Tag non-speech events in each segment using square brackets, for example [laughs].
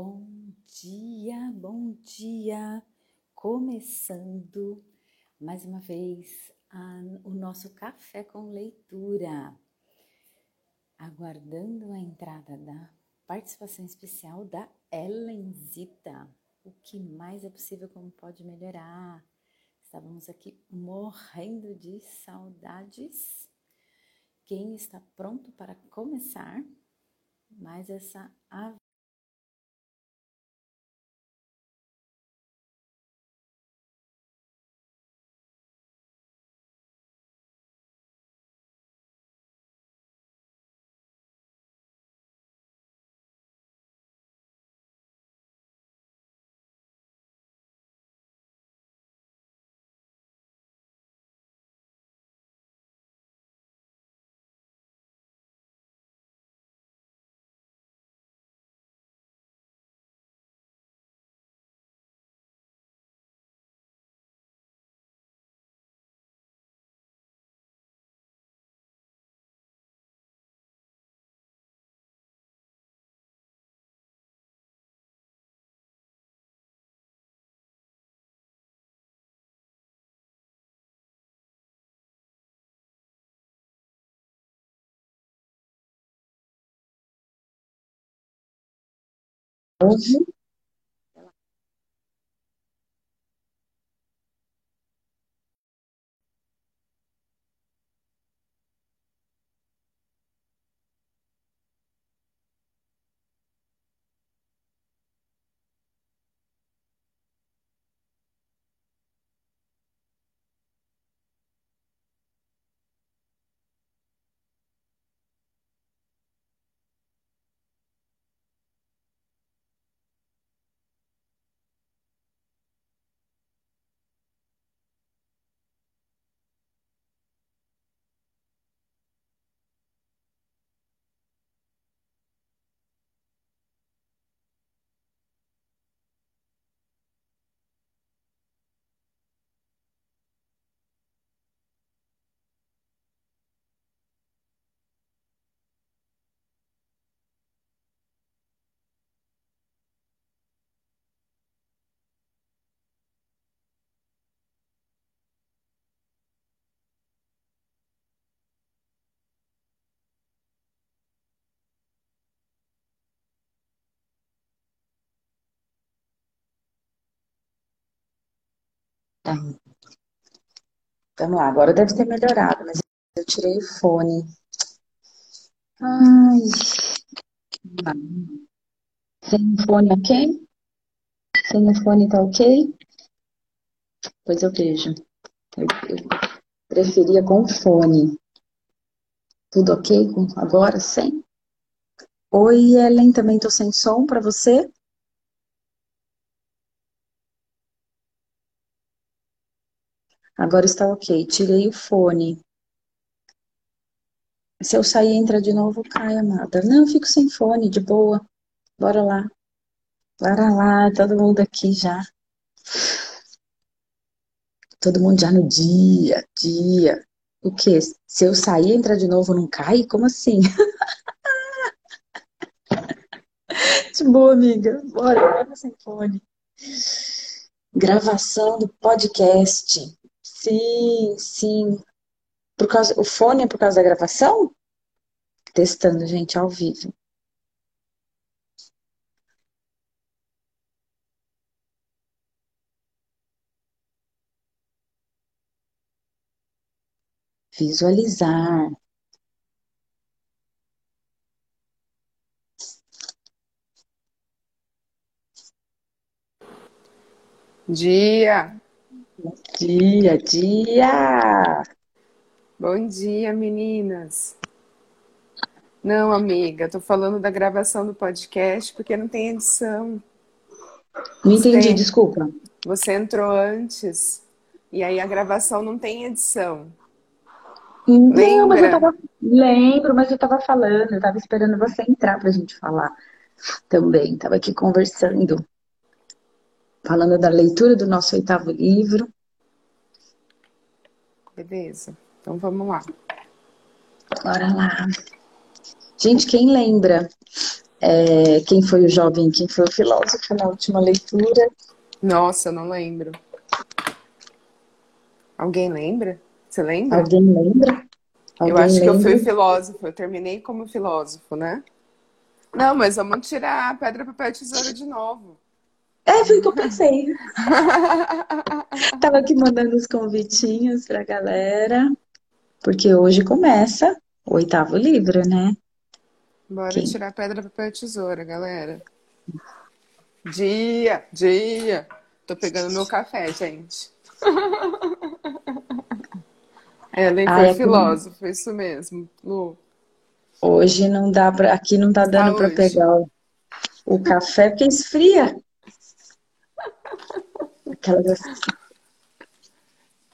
Bom dia, bom dia! Começando mais uma vez a, o nosso café com leitura, aguardando a entrada da participação especial da Ellenzita. O que mais é possível, como pode melhorar? Estávamos aqui morrendo de saudades. Quem está pronto para começar mais essa 11 Tem. Vamos lá, agora deve ter melhorado, mas eu tirei o fone. Ai. Sem o fone, ok? Sem o fone, tá ok? Pois eu vejo. Eu, eu preferia com o fone. Tudo ok agora, sem? Oi, Ellen, também tô sem som para você? Agora está ok. Tirei o fone. Se eu sair e entrar de novo, cai, amada. Não, eu fico sem fone, de boa. Bora lá. Bora lá, todo mundo aqui já. Todo mundo já no dia, dia. O quê? Se eu sair e entrar de novo, não cai? Como assim? [laughs] De boa, amiga. Bora, bora sem fone. Gravação do podcast. Sim, sim. Por causa, o fone é por causa da gravação? Testando, gente, ao vivo. Visualizar. Dia! Dia, dia! Bom dia, meninas! Não, amiga, tô falando da gravação do podcast porque não tem edição. Não entendi, tem- desculpa. Você entrou antes e aí a gravação não tem edição. Não, mas eu tava. Lembro, mas eu tava falando, eu tava esperando você entrar pra gente falar também. Tava aqui conversando, falando da leitura do nosso oitavo livro. Beleza. Então vamos lá. Bora lá. Gente, quem lembra é, quem foi o jovem, quem foi o filósofo na última leitura. Nossa, eu não lembro. Alguém lembra? Você lembra? Alguém lembra? Alguém eu acho lembra? que eu fui filósofo, eu terminei como filósofo, né? Não, mas vamos tirar a pedra, papel e tesoura de novo. É, foi o que eu pensei. [laughs] Tava aqui mandando os convitinhos pra galera, porque hoje começa o oitavo livro, né? Bora Quem? tirar pedra, papel e tesoura, galera. Dia, dia. Tô pegando meu café, gente. [laughs] Ellen Ah, foi é filósofo, isso mesmo, Lu. Hoje não dá para, aqui não tá dando para pegar o, o café porque esfria. Aquela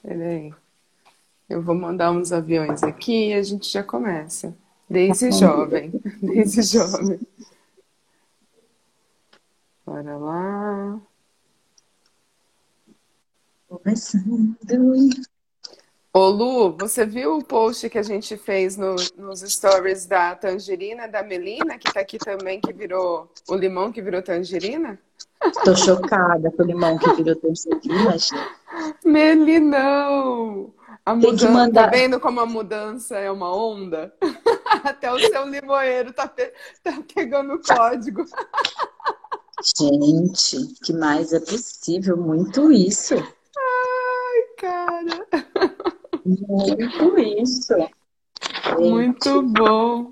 Peraí. Eu vou mandar uns aviões aqui e a gente já começa. Desde Tá jovem. [laughs] Desde jovem. Bora lá. começando. Ô Lu, você viu o post que a gente fez no- nos stories da tangerina da Melina, que tá aqui também, que virou o limão que virou tangerina? Tô chocada com o limão que virou tangerina, gente. Melinão! A Tem que mudança, mandar- tá vendo como a mudança é uma onda? [laughs] Até o seu limoeiro tá, pe- tá pegando o código. Gente, que mais é possível? Muito isso. Ai, cara, Muito isso. Gente, muito bom.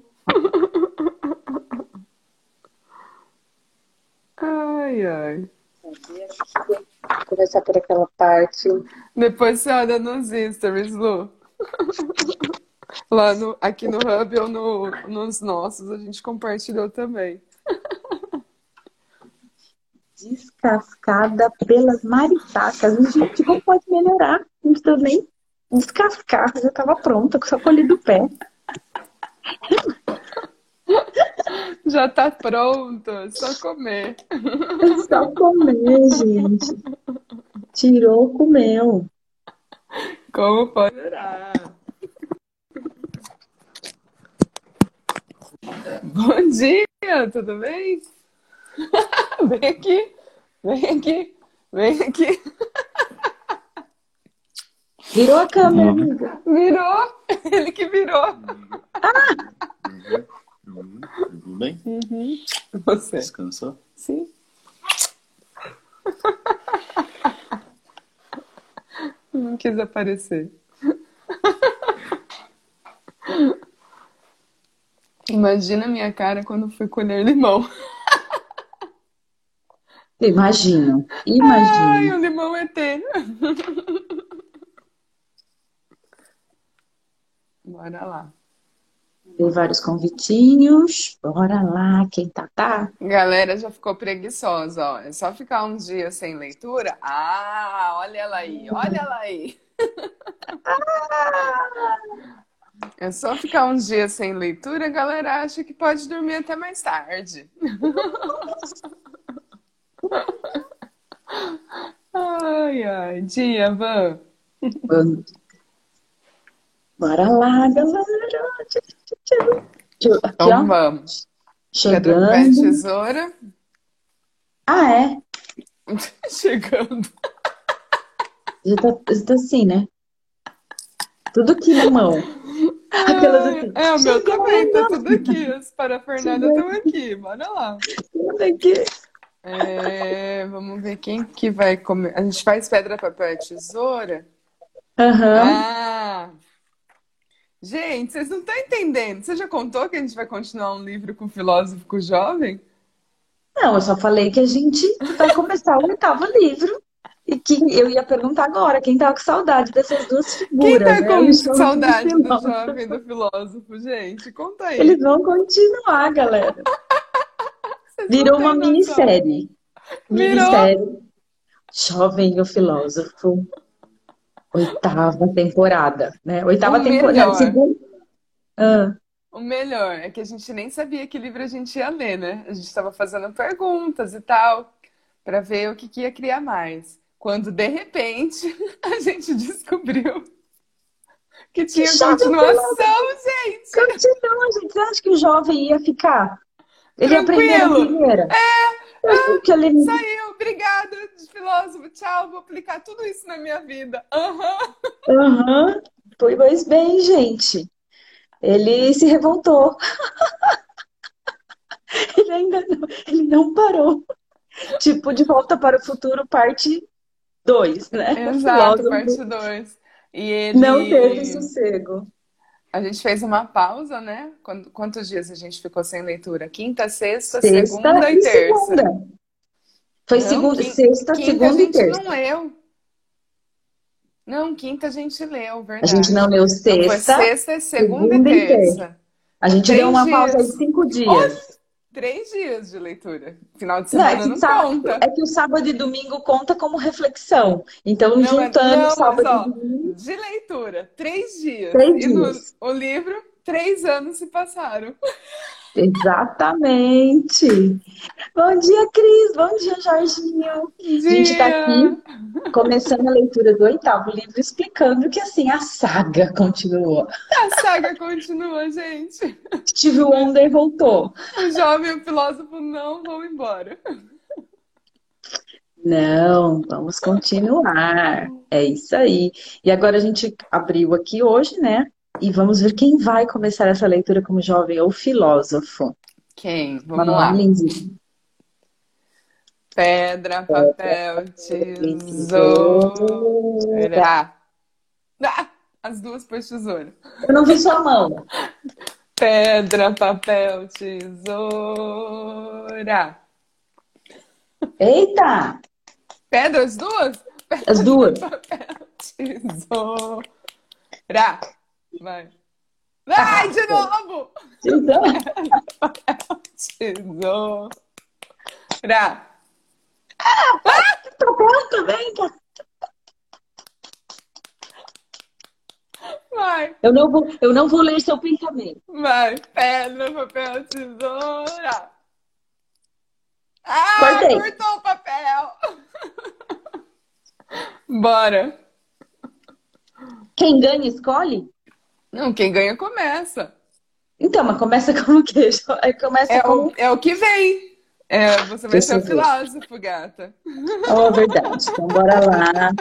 Ai, ai. Começar por aquela parte. Depois você olha nos stories, Lu. Lá no, aqui no Hub ou no, nos nossos, a gente compartilhou também. Descascada pelas maritacas. Gente, como pode melhorar? Não precisa nem descascar, já tava pronta, só colhi do pé. Já tá pronto, é só comer. É só comer, gente. Tirou, comeu. Como pode melhorar? Bom dia, tudo bem? [laughs] Vem aqui, vem aqui, vem aqui. Virou a câmera, amiga. Virou, ele que virou. Uhum. Tudo bem? Você, Descansou? sim. [laughs] Não quis aparecer. Imagina a minha cara quando fui colher limão. Imagino, Ai, imagino. o limão ET. Bora lá. Tem vários convitinhos. Bora lá, quem tá, tá. Galera já ficou preguiçosa, ó. É só ficar uns dias sem leitura. Ah, olha ela aí, olha ela aí. É só ficar uns dias sem leitura, a galera acha que pode dormir até mais tarde. [laughs] Ai, ai. Dia, Van. Vamos. Bora lá, galera. Então ó. vamos. Pedra, papel e Chegando. tesoura. Ah, é? [laughs] Chegando. Já tá, já tá assim, né? Tudo aqui na mão. Aquelas assim. É, o meu Chegando. também, tá tudo aqui. As parafernálias estão aqui. Bora lá. Tudo aqui. É, vamos ver quem que vai comer. A gente faz pedra, papel e tesoura? Aham. Ah! Gente, vocês não estão entendendo. Você já contou que a gente vai continuar um livro com o filósofo jovem? Não, eu só falei que a gente vai começar o oitavo livro. E que eu ia perguntar agora, quem tava com saudade dessas duas Quem figuras, tá né? com jovem saudade do jovem do filósofo, gente? Conta aí. Eles vão continuar, galera. Virou uma minissérie. Virou. Minissérie. Jovem e o filósofo. Oitava temporada, né? Oitava O temporada. melhor. Segunda... Ah, O melhor é que a gente nem sabia que livro a gente ia ler, né? A gente estava fazendo perguntas e tal, para ver o que, que ia criar mais. Quando, de repente, [laughs] a gente descobriu que tinha chave continuação, gente! continua, gente. Você acha que o jovem ia ficar? Ele aprendeu na Tranquilo. primeira. É, que ele... saiu, obrigada, filósofo, tchau, vou aplicar tudo isso na minha vida. Aham. Aham. Pois bem, gente. Ele se revoltou. [laughs] Ele ainda não, ele não parou. Tipo, De Volta para o Futuro, parte 2, né? Exato, parte 2. E ele. não teve sossego. A gente fez uma pausa, né? Quant- Quantos dias a gente ficou sem leitura? Quinta, sexta, Sexta segunda e e terça. segunda. Foi Não, segunda, quin- sexta, Quinta a segunda e gente terça. não leu. Não, quinta a gente leu, A verdade. gente não leu Então foi sexta, sexta, segunda segunda e e terça. terça. a gente Três deu uma pausa dias. de cinco dias. Três dias de leitura. Final de Não, é semana não sábado, conta. é que o sábado e domingo conta como reflexão. Então, Não, juntando não, sábado mas, ó, e domingo, De leitura, três dias. Três E no dias. o livro, três anos se passaram. [laughs] Exatamente. Bom dia, Cris. Bom dia, Jorginho. A gente está Dia! aqui começando a leitura do oitavo livro, explicando que assim a saga [laughs] continuou. A saga continua, gente. Steve Wonder voltou. O jovem filósofo não vão embora. Não, vamos continuar. É isso aí. E agora a gente abriu aqui hoje, né? E vamos ver quem vai começar essa leitura como jovem ou filósofo. Quem? Vamos lá. Lindsay. Pedra, papel, tesoura. Ah, as duas por tesoura. Eu não vi sua mão. Pedra, papel, tesoura. Eita! Pedra, as duas? As duas. Papel, tesoura. Vai. Vai, de novo! [laughs] Tesoura. Papel também, cara. Vai, Eu não vou, eu não vou ler seu pensamento. vai. Pedra, papel, tesoura. Ah, Cortei. cortou o papel. [laughs] Bora. Quem ganha, escolhe? Não, quem ganha começa. Então, mas começa [laughs] como o quê? Começa É como. o, é o que vem. É, você vai ser ver. filósofo, gata. Oh, verdade. Então, bora lá.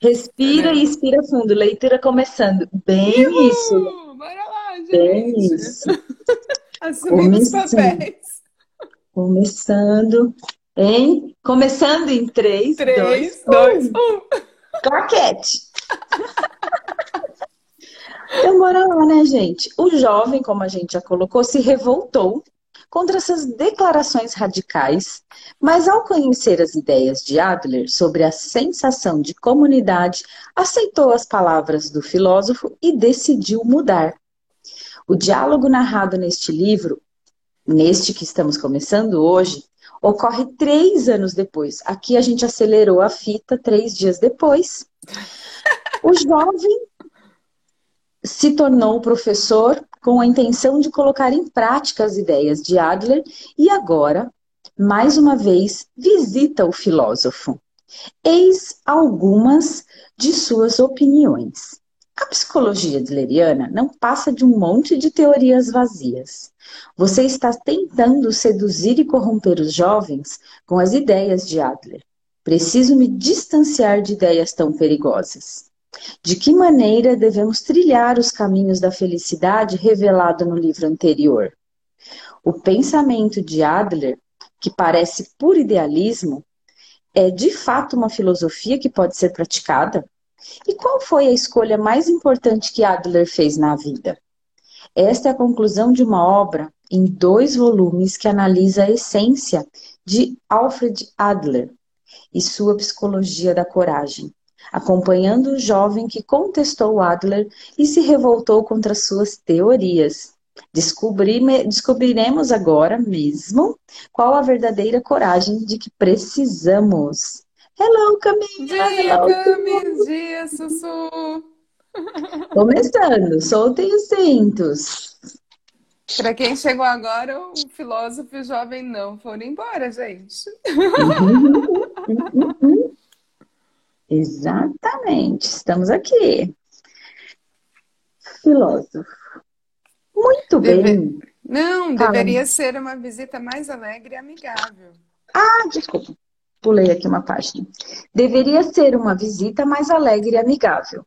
Respira e expira fundo. Leitura começando. Bem isso. Uh, bora lá, gente. Bem isso. [laughs] Assumindo os papéis. Começando em. Começando em 3, 3, 2, 2, 1. Claquete. [laughs] Então, bora lá, né, gente? O jovem, como a gente já colocou, se revoltou contra essas declarações radicais, mas ao conhecer as ideias de Adler sobre a sensação de comunidade, aceitou as palavras do filósofo e decidiu mudar. O diálogo narrado neste livro, neste que estamos começando hoje, ocorre três anos depois. Aqui a gente acelerou a fita três dias depois. O jovem se tornou professor com a intenção de colocar em prática as ideias de Adler e agora, mais uma vez, visita o filósofo. Eis algumas de suas opiniões. A psicologia adleriana não passa de um monte de teorias vazias. Você está tentando seduzir e corromper os jovens com as ideias de Adler. Preciso me distanciar de ideias tão perigosas. De que maneira devemos trilhar os caminhos da felicidade revelado no livro anterior? O pensamento de Adler, que parece puro idealismo, é de fato uma filosofia que pode ser praticada? E qual foi a escolha mais importante que Adler fez na vida? Esta é a conclusão de uma obra em dois volumes que analisa a essência de Alfred Adler e sua psicologia da coragem, acompanhando o jovem que contestou Adler e se revoltou contra suas teorias. Descobrime- descobriremos agora mesmo qual a verdadeira coragem de que precisamos. Hello, Camila! Dia, Camis, dia, Sussu. [laughs] Começando, soltem os cintos. Para quem chegou agora, o filósofo e o jovem não foram embora, gente. [laughs] Exatamente, estamos aqui. Filósofo. Muito Deve- bem. Não, Fala. deveria ser uma visita mais alegre e amigável. Ah, desculpa. Pulei aqui uma página. Deveria ser uma visita mais alegre e amigável.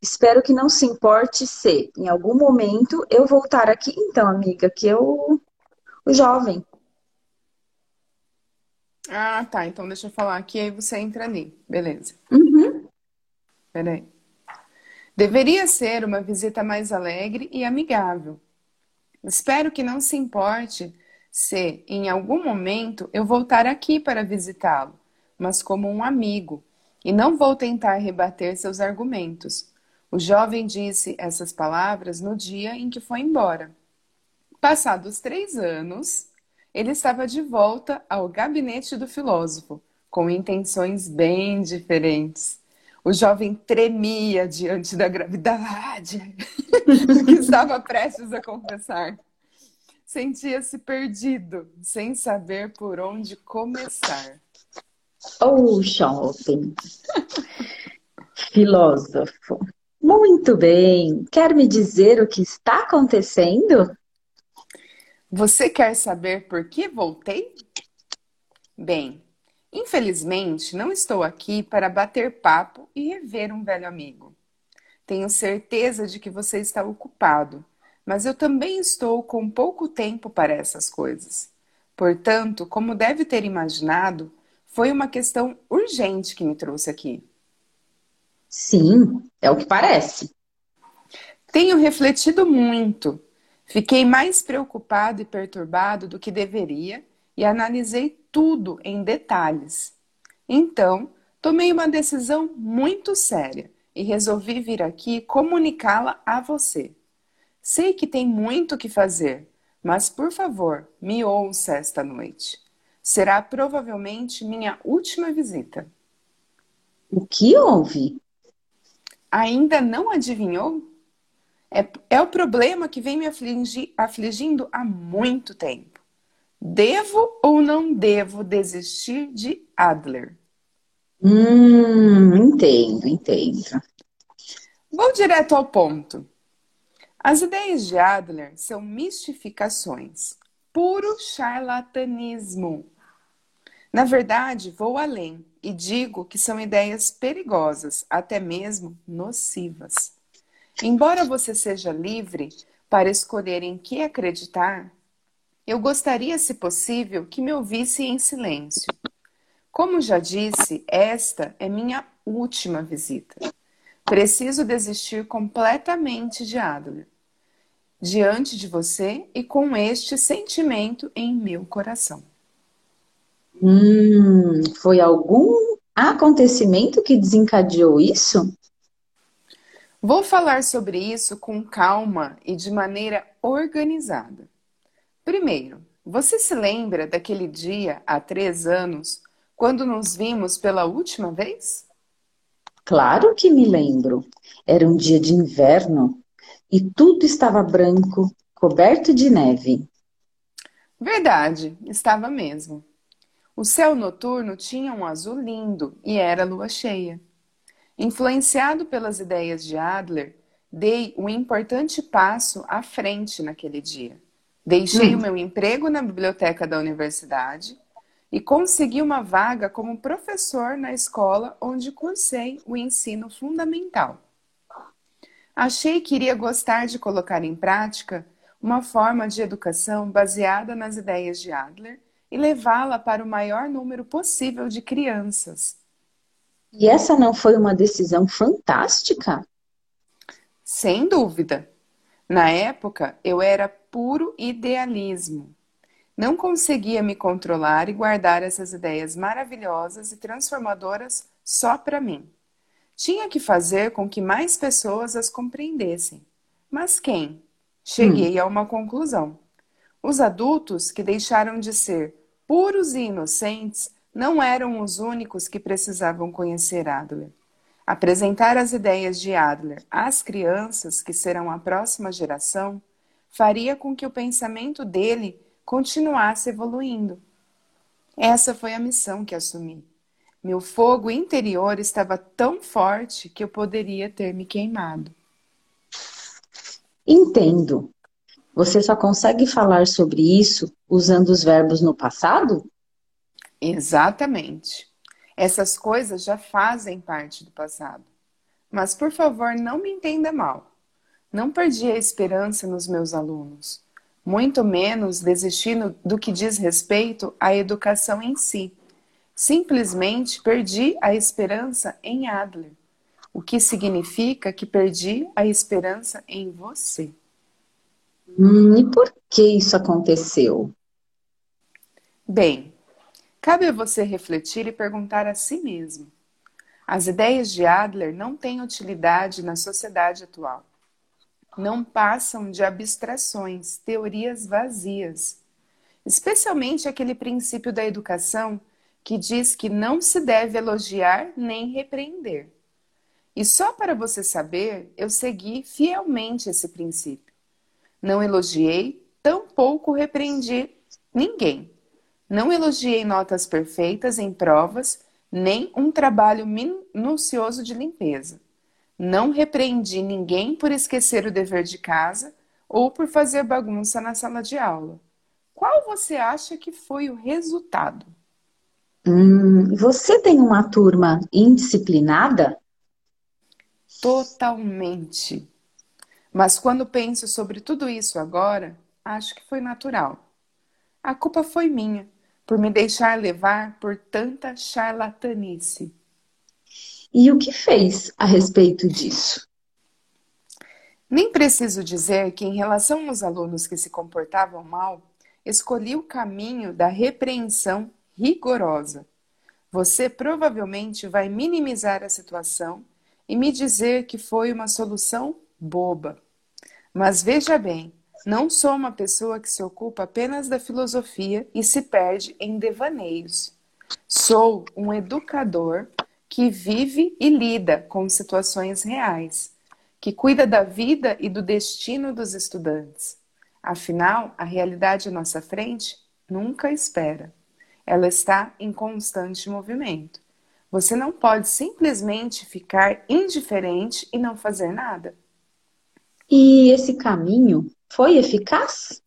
Espero que não se importe se, em algum momento, eu voltar aqui. Então, amiga, que eu. O jovem. Ah, tá. Então deixa eu falar aqui, aí você entra ali. Beleza. Uhum. Peraí. Deveria ser uma visita mais alegre e amigável. Espero que não se importe se, em algum momento, eu voltar aqui para visitá-lo, mas como um amigo, e não vou tentar rebater seus argumentos. O jovem disse essas palavras no dia em que foi embora. Passados três anos, ele estava de volta ao gabinete do filósofo, com intenções bem diferentes. O jovem tremia diante da gravidade [laughs] que estava prestes a confessar. Sentia-se perdido, sem saber por onde começar. Oh, jovem. Filósofo. Muito bem. Quer me dizer o que está acontecendo? Você quer saber por que voltei? Bem, infelizmente não estou aqui para bater papo e rever um velho amigo. Tenho certeza de que você está ocupado, mas eu também estou com pouco tempo para essas coisas. Portanto, como deve ter imaginado, foi uma questão urgente que me trouxe aqui. Sim, é o que parece. Tenho refletido muito. Fiquei mais preocupado e perturbado do que deveria e analisei tudo em detalhes. Então, tomei uma decisão muito séria e resolvi vir aqui comunicá-la a você. Sei que tem muito o que fazer, mas por favor, me ouça esta noite. Será provavelmente minha última visita. O que houve? Ainda não adivinhou? É, é o problema que vem me afligi- afligindo há muito tempo. Devo ou não devo desistir de Adler? Hum, entendo, entendo. Vou direto ao ponto. As ideias de Adler são mistificações, puro charlatanismo. Na verdade, vou além e digo que são ideias perigosas, até mesmo nocivas. Embora você seja livre para escolher em que acreditar, eu gostaria, se possível, que me ouvisse em silêncio. Como já disse, esta é minha última visita. Preciso desistir completamente de Adler, diante de você e com este sentimento em meu coração. Hum, foi algum acontecimento que desencadeou isso? Vou falar sobre isso com calma e de maneira organizada. Primeiro, você se lembra daquele dia há três anos, quando nos vimos pela última vez? Claro que me lembro. Era um dia de inverno e tudo estava branco, coberto de neve. Verdade, estava mesmo. O céu noturno tinha um azul lindo e era lua cheia. Influenciado pelas ideias de Adler, dei um importante passo à frente naquele dia. Deixei Hum. o meu emprego na biblioteca da universidade e consegui uma vaga como professor na escola onde cursei o ensino fundamental. Achei que iria gostar de colocar em prática uma forma de educação baseada nas ideias de Adler e levá-la para o maior número possível de crianças. E essa não foi uma decisão fantástica? Sem dúvida. Na época, eu era puro idealismo. Não conseguia me controlar e guardar essas ideias maravilhosas e transformadoras só para mim. Tinha que fazer com que mais pessoas as compreendessem. Mas quem? Cheguei a uma conclusão. Os adultos que deixaram de ser puros e inocentes não eram os únicos que precisavam conhecer Adler. Apresentar as ideias de Adler às crianças, que serão a próxima geração, faria com que o pensamento dele continuasse evoluindo. Essa foi a missão que assumi. Meu fogo interior estava tão forte que eu poderia ter me queimado. Entendo. Você só consegue falar sobre isso usando os verbos no passado? Exatamente. Essas coisas já fazem parte do passado. Mas, por favor, não me entenda mal. Não perdi a esperança nos meus alunos, muito menos desistindo do que diz respeito à educação em si. Simplesmente perdi a esperança em Adler, o que significa que perdi a esperança em você. Hum, e por que isso aconteceu? Bem, cabe a você refletir e perguntar a si mesmo. As ideias de Adler não têm utilidade na sociedade atual. Não passam de abstrações, teorias vazias. Especialmente aquele princípio da educação que diz que não se deve elogiar nem repreender. E só para você saber, eu segui fielmente esse princípio. Não elogiei, tampouco repreendi ninguém. Não elogiei notas perfeitas em provas, nem um trabalho minucioso de limpeza. Não repreendi ninguém por esquecer o dever de casa ou por fazer bagunça na sala de aula. Qual você acha que foi o resultado? Hum, você tem uma turma indisciplinada? Totalmente. Mas quando penso sobre tudo isso agora, acho que foi natural. A culpa foi minha, por me deixar levar por tanta charlatanice. E o que fez a respeito disso? Nem preciso dizer que, em relação aos alunos que se comportavam mal, escolhi o caminho da repreensão rigorosa. Você provavelmente vai minimizar a situação e me dizer que foi uma solução boba. Mas veja bem, não sou uma pessoa que se ocupa apenas da filosofia e se perde em devaneios. Sou um educador que vive e lida com situações reais, que cuida da vida e do destino dos estudantes. Afinal, a realidade à nossa frente nunca espera. Ela está em constante movimento. Você não pode simplesmente ficar indiferente e não fazer nada. E esse caminho foi eficaz?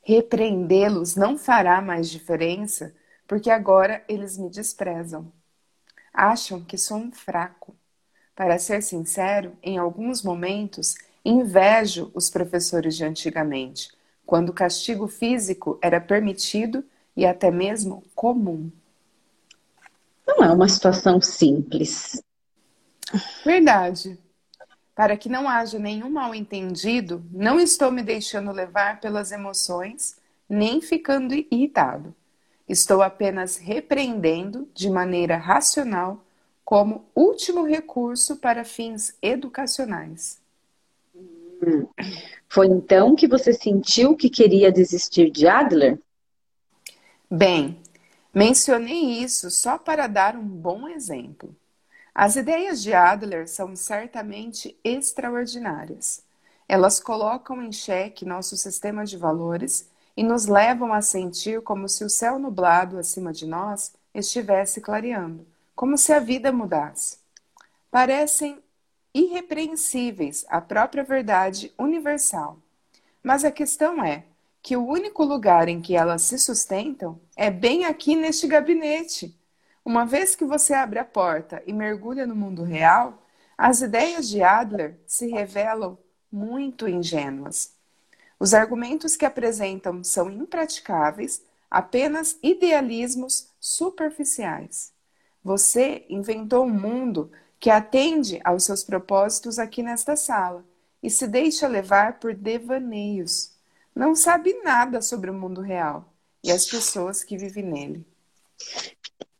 Repreendê-los não fará mais diferença, porque agora eles me desprezam. Acham que sou um fraco. Para ser sincero, em alguns momentos invejo os professores de antigamente, quando o castigo físico era permitido e até mesmo comum. Não é uma situação simples. Verdade. Para que não haja nenhum mal-entendido, não estou me deixando levar pelas emoções, nem ficando irritado. Estou apenas repreendendo de maneira racional como último recurso para fins educacionais. Foi então que você sentiu que queria desistir de Adler? Bem, mencionei isso só para dar um bom exemplo. As ideias de Adler são certamente extraordinárias. Elas colocam em xeque nosso sistema de valores e nos levam a sentir como se o céu nublado acima de nós estivesse clareando, como se a vida mudasse. Parecem irrepreensíveis à própria verdade universal. Mas a questão é: que o único lugar em que elas se sustentam é bem aqui neste gabinete. Uma vez que você abre a porta e mergulha no mundo real, as ideias de Adler se revelam muito ingênuas. Os argumentos que apresentam são impraticáveis, apenas idealismos superficiais. Você inventou um mundo que atende aos seus propósitos aqui nesta sala e se deixa levar por devaneios não sabe nada sobre o mundo real e as pessoas que vivem nele.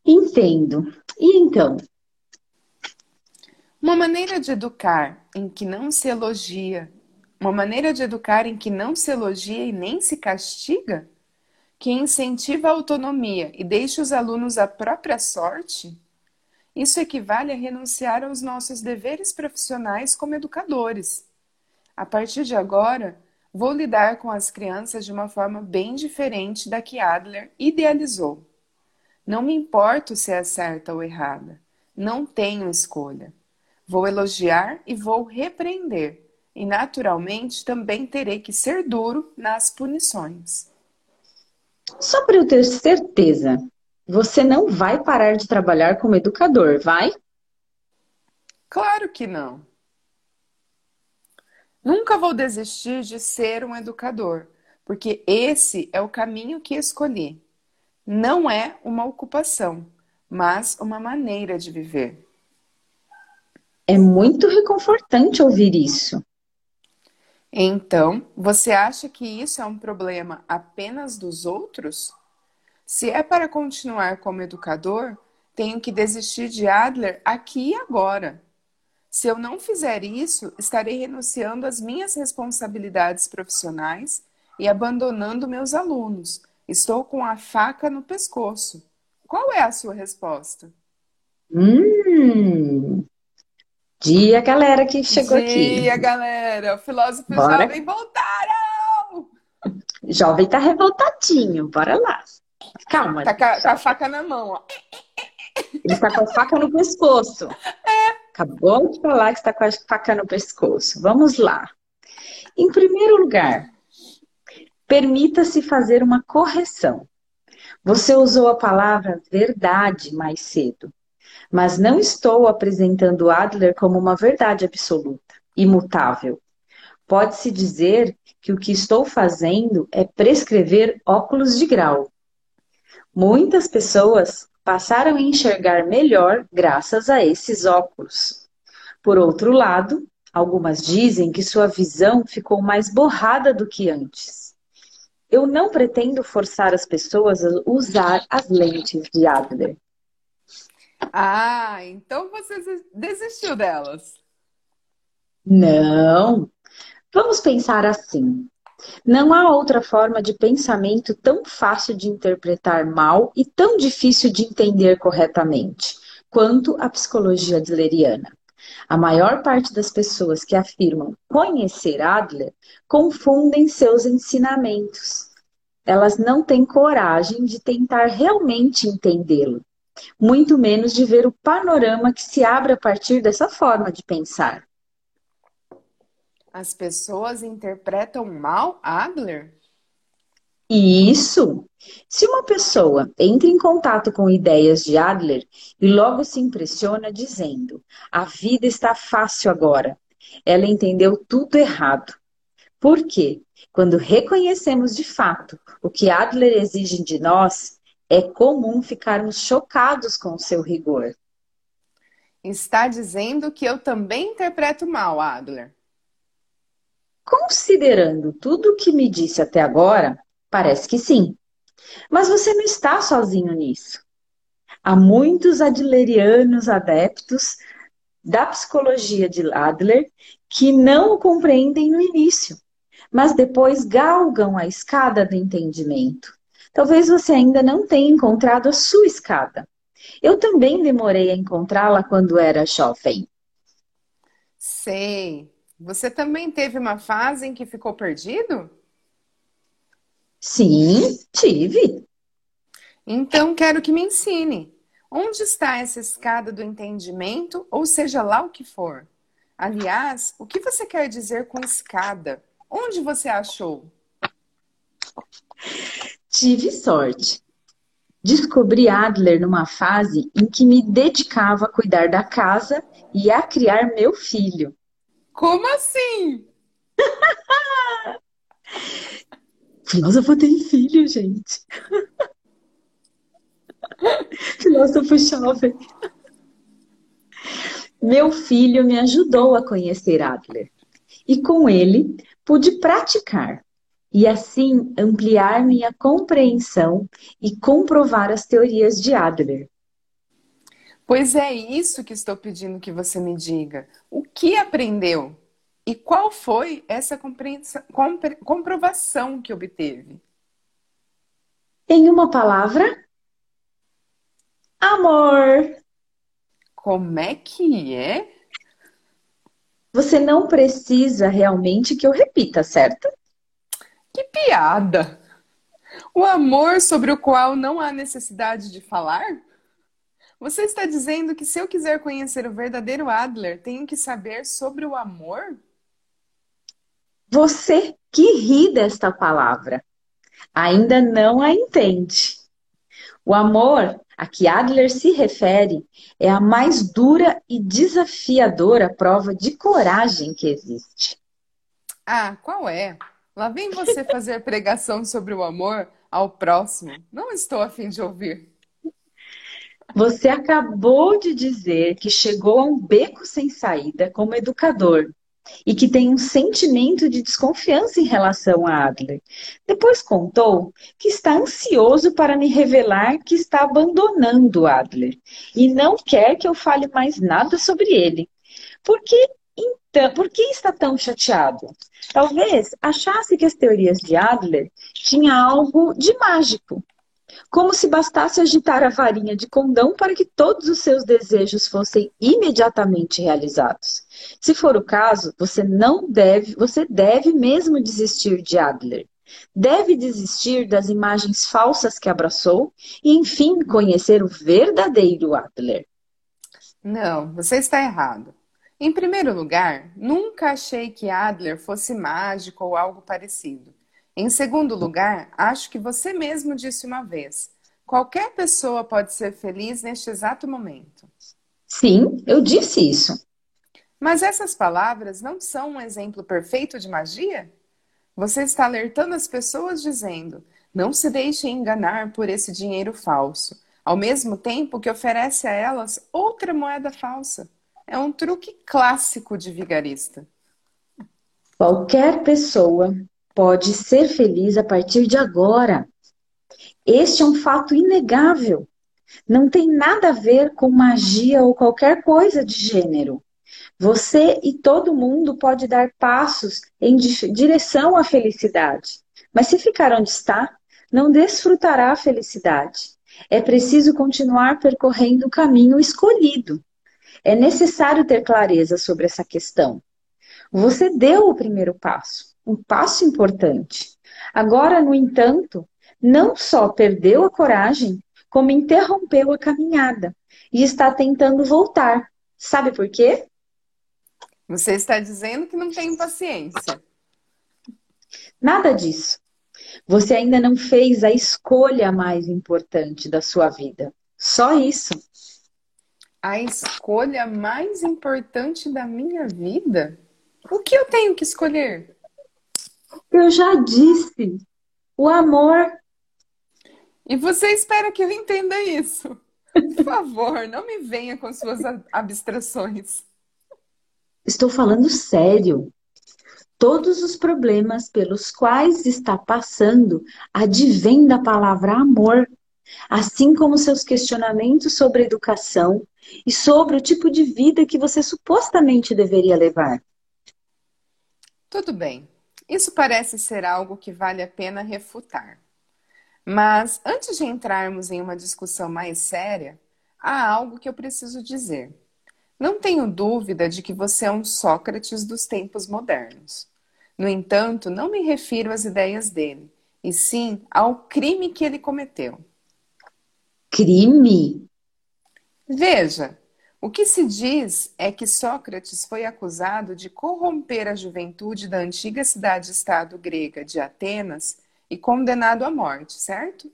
Entendo. E então? Uma maneira de educar em que não se elogia, uma maneira de educar em que não se elogia e nem se castiga, que incentiva a autonomia e deixa os alunos à própria sorte, isso equivale a renunciar aos nossos deveres profissionais como educadores. A partir de agora, vou lidar com as crianças de uma forma bem diferente da que Adler idealizou. Não me importo se é certa ou errada. Não tenho escolha. Vou elogiar e vou repreender. e naturalmente também terei que ser duro nas punições. Só para eu ter certeza, você não vai parar de trabalhar como educador, vai? Claro que não. Nunca vou desistir de ser um educador, porque esse é o caminho que escolhi. Não é uma ocupação, mas uma maneira de viver. É muito reconfortante ouvir isso. Então, você acha que isso é um problema apenas dos outros? Se é para continuar como educador, tenho que desistir de Adler aqui e agora. Se eu não fizer isso, estarei renunciando às minhas responsabilidades profissionais e abandonando meus alunos. Estou com a faca no pescoço. Qual é a sua resposta? Hum. Dia, galera que chegou Dia, aqui. Dia, galera. O filósofo Bora. jovem voltaram! Jovem tá revoltadinho, bora lá. Calma, Tá com a, com a faca na mão, ó. ele está com a faca no pescoço. Acabou de falar que está com a faca no pescoço. Vamos lá. Em primeiro lugar, permita-se fazer uma correção. Você usou a palavra verdade mais cedo, mas não estou apresentando Adler como uma verdade absoluta, imutável. Pode-se dizer que o que estou fazendo é prescrever óculos de grau. Muitas pessoas passaram a enxergar melhor graças a esses óculos. Por outro lado, algumas dizem que sua visão ficou mais borrada do que antes. Eu não pretendo forçar as pessoas a usar as lentes de Adler. Ah, então você desistiu delas. Não. Vamos pensar assim. Não há outra forma de pensamento tão fácil de interpretar mal e tão difícil de entender corretamente quanto a psicologia adleriana. A maior parte das pessoas que afirmam conhecer Adler confundem seus ensinamentos. Elas não têm coragem de tentar realmente entendê-lo, muito menos de ver o panorama que se abre a partir dessa forma de pensar. As pessoas interpretam mal Adler? Isso! Se uma pessoa entra em contato com ideias de Adler e logo se impressiona dizendo: a vida está fácil agora, ela entendeu tudo errado. Por quê? Quando reconhecemos de fato o que Adler exige de nós, é comum ficarmos chocados com o seu rigor. Está dizendo que eu também interpreto mal Adler. Considerando tudo o que me disse até agora, parece que sim. Mas você não está sozinho nisso. Há muitos adlerianos adeptos da psicologia de Adler que não o compreendem no início, mas depois galgam a escada do entendimento. Talvez você ainda não tenha encontrado a sua escada. Eu também demorei a encontrá-la quando era jovem. Sei. Você também teve uma fase em que ficou perdido? Sim, tive. Então quero que me ensine. Onde está essa escada do entendimento, ou seja lá o que for? Aliás, o que você quer dizer com escada? Onde você achou? Tive sorte. Descobri Adler numa fase em que me dedicava a cuidar da casa e a criar meu filho. Como assim? [laughs] Filósofo tem filho, gente. [laughs] Filósofo jovem. Meu filho me ajudou a conhecer Adler. E com ele pude praticar e assim ampliar minha compreensão e comprovar as teorias de Adler. Pois é isso que estou pedindo que você me diga. O que aprendeu? E qual foi essa comprovação que obteve? Em uma palavra, amor. Como é que é? Você não precisa realmente que eu repita, certo? Que piada! O amor sobre o qual não há necessidade de falar? Você está dizendo que se eu quiser conhecer o verdadeiro Adler, tenho que saber sobre o amor? Você que ri desta palavra, ainda não a entende. O amor a que Adler se refere é a mais dura e desafiadora prova de coragem que existe. Ah, qual é? Lá vem você fazer pregação sobre o amor ao próximo. Não estou a fim de ouvir. Você acabou de dizer que chegou a um beco sem saída como educador e que tem um sentimento de desconfiança em relação a Adler. Depois contou que está ansioso para me revelar que está abandonando Adler e não quer que eu fale mais nada sobre ele. Por que então, por que está tão chateado? Talvez achasse que as teorias de Adler tinham algo de mágico, como se bastasse agitar a varinha de condão para que todos os seus desejos fossem imediatamente realizados. Se for o caso, você não deve, você deve mesmo desistir de Adler. Deve desistir das imagens falsas que abraçou e, enfim, conhecer o verdadeiro Adler. Não, você está errado. Em primeiro lugar, nunca achei que Adler fosse mágico ou algo parecido. Em segundo lugar, acho que você mesmo disse uma vez: qualquer pessoa pode ser feliz neste exato momento. Sim, eu disse isso. Mas essas palavras não são um exemplo perfeito de magia? Você está alertando as pessoas dizendo: não se deixem enganar por esse dinheiro falso, ao mesmo tempo que oferece a elas outra moeda falsa. É um truque clássico de vigarista. Qualquer pessoa pode ser feliz a partir de agora. Este é um fato inegável. Não tem nada a ver com magia ou qualquer coisa de gênero. Você e todo mundo pode dar passos em direção à felicidade. Mas se ficar onde está, não desfrutará a felicidade. É preciso continuar percorrendo o caminho escolhido. É necessário ter clareza sobre essa questão. Você deu o primeiro passo, um passo importante. Agora, no entanto, não só perdeu a coragem, como interrompeu a caminhada e está tentando voltar. Sabe por quê? Você está dizendo que não tem paciência. Nada disso. Você ainda não fez a escolha mais importante da sua vida. Só isso a escolha mais importante da minha vida? O que eu tenho que escolher? Eu já disse. O amor. E você espera que eu entenda isso? Por favor, não me venha com suas abstrações. Estou falando sério. Todos os problemas pelos quais está passando advêm da palavra amor, assim como seus questionamentos sobre educação, e sobre o tipo de vida que você supostamente deveria levar. Tudo bem. Isso parece ser algo que vale a pena refutar. Mas antes de entrarmos em uma discussão mais séria, há algo que eu preciso dizer. Não tenho dúvida de que você é um Sócrates dos tempos modernos. No entanto, não me refiro às ideias dele, e sim ao crime que ele cometeu. Crime? Veja, o que se diz é que Sócrates foi acusado de corromper a juventude da antiga cidade-estado grega de Atenas e condenado à morte, certo?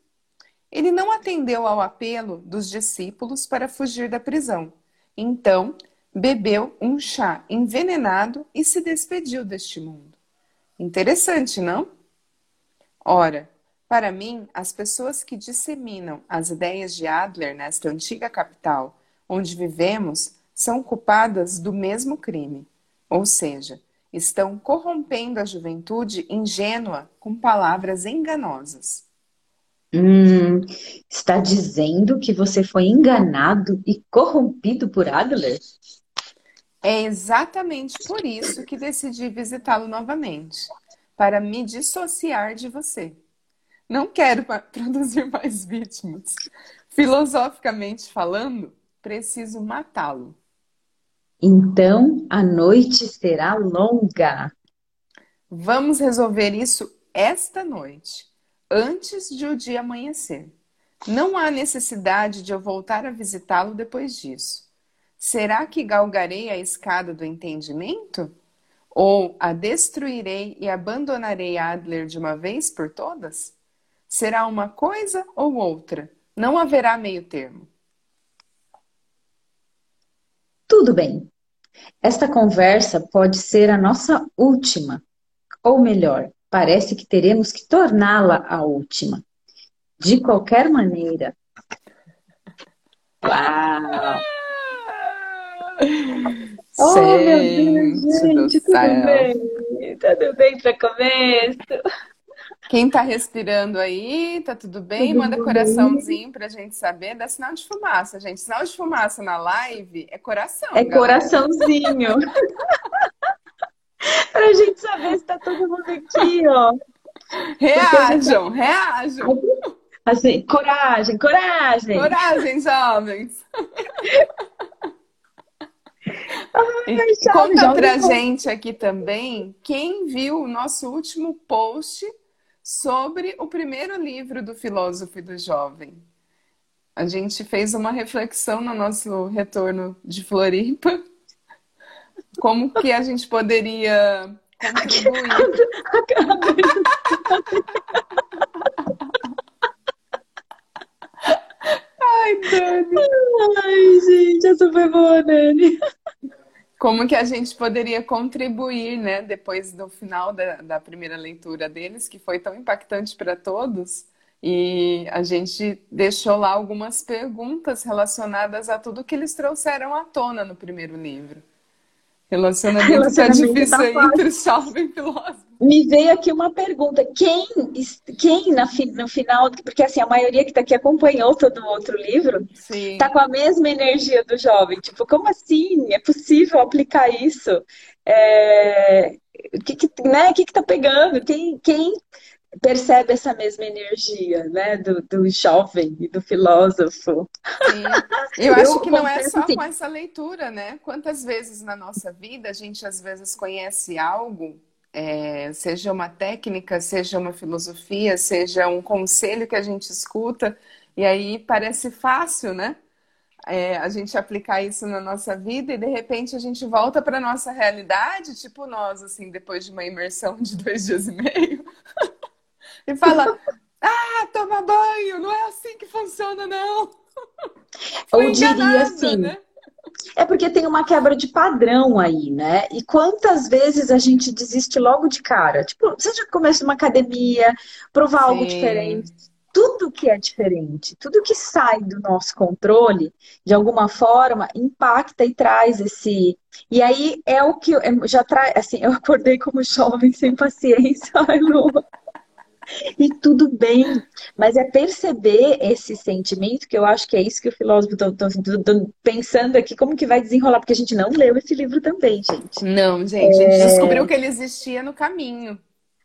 Ele não atendeu ao apelo dos discípulos para fugir da prisão. Então, bebeu um chá envenenado e se despediu deste mundo. Interessante, não? Ora, para mim, as pessoas que disseminam as ideias de Adler nesta antiga capital, onde vivemos, são culpadas do mesmo crime, ou seja, estão corrompendo a juventude ingênua com palavras enganosas. Hum, está dizendo que você foi enganado e corrompido por Adler? É exatamente por isso que decidi visitá-lo novamente para me dissociar de você. Não quero [laughs] produzir mais vítimas. Filosoficamente falando, preciso matá-lo. Então a noite será longa. Vamos resolver isso esta noite, antes de o dia amanhecer. Não há necessidade de eu voltar a visitá-lo depois disso. Será que galgarei a escada do entendimento? Ou a destruirei e abandonarei Adler de uma vez por todas? Será uma coisa ou outra? Não haverá meio termo. Tudo bem. Esta conversa pode ser a nossa última. Ou melhor, parece que teremos que torná-la a última. De qualquer maneira. Uau! [laughs] Oh, meu Deus, gente, tudo bem? Tudo bem para começo? Quem tá respirando aí, tá tudo bem? Tudo Manda bem. coraçãozinho pra gente saber. Dá sinal de fumaça, gente. Sinal de fumaça na live é coração. É galera. coraçãozinho. [laughs] pra gente saber se tá todo mundo aqui, ó. Reajam, reajam. Assim, coragem, coragem. Coragem, jovens. Ai, Conta pra gente aqui também quem viu o nosso último post sobre o primeiro livro do filósofo e do jovem. A gente fez uma reflexão no nosso retorno de Floripa. Como que a gente poderia contribuir? Ai, Dani. Ai, gente, essa foi boa, Dani como que a gente poderia contribuir, né, depois do final da, da primeira leitura deles, que foi tão impactante para todos, e a gente deixou lá algumas perguntas relacionadas a tudo que eles trouxeram à tona no primeiro livro. Relacionamento, Relacionamento tá difícil tá entre jovem e filósofo. Me veio aqui uma pergunta. Quem, quem na, no final, porque assim, a maioria que está aqui acompanhou todo o outro livro, está com a mesma energia do jovem. Tipo, como assim? É possível aplicar isso? É... O que, que, né? que, que tá pegando? Quem, quem percebe essa mesma energia, né, do, do jovem e do filósofo. Sim. Eu acho que não é só assim. com essa leitura, né? Quantas vezes na nossa vida a gente às vezes conhece algo, é, seja uma técnica, seja uma filosofia, seja um conselho que a gente escuta, e aí parece fácil, né? É, a gente aplicar isso na nossa vida e de repente a gente volta para nossa realidade, tipo nós, assim, depois de uma imersão de dois dias e meio. [laughs] e fala: Ah, toma banho, não é assim que funciona, não. [laughs] Ou diria assim. Né? É porque tem uma quebra de padrão aí, né? E quantas vezes a gente desiste logo de cara? Tipo, você já começa uma academia, provar Sim. algo diferente. Tudo que é diferente, tudo que sai do nosso controle, de alguma forma, impacta e traz esse. E aí é o que eu, já traz. Assim, eu acordei como jovem sem paciência. [laughs] Ai, Lu. E tudo bem, mas é perceber esse sentimento, que eu acho que é isso que o filósofo está pensando aqui, como que vai desenrolar, porque a gente não leu esse livro também, gente. Não, gente, é... a gente descobriu que ele existia no caminho.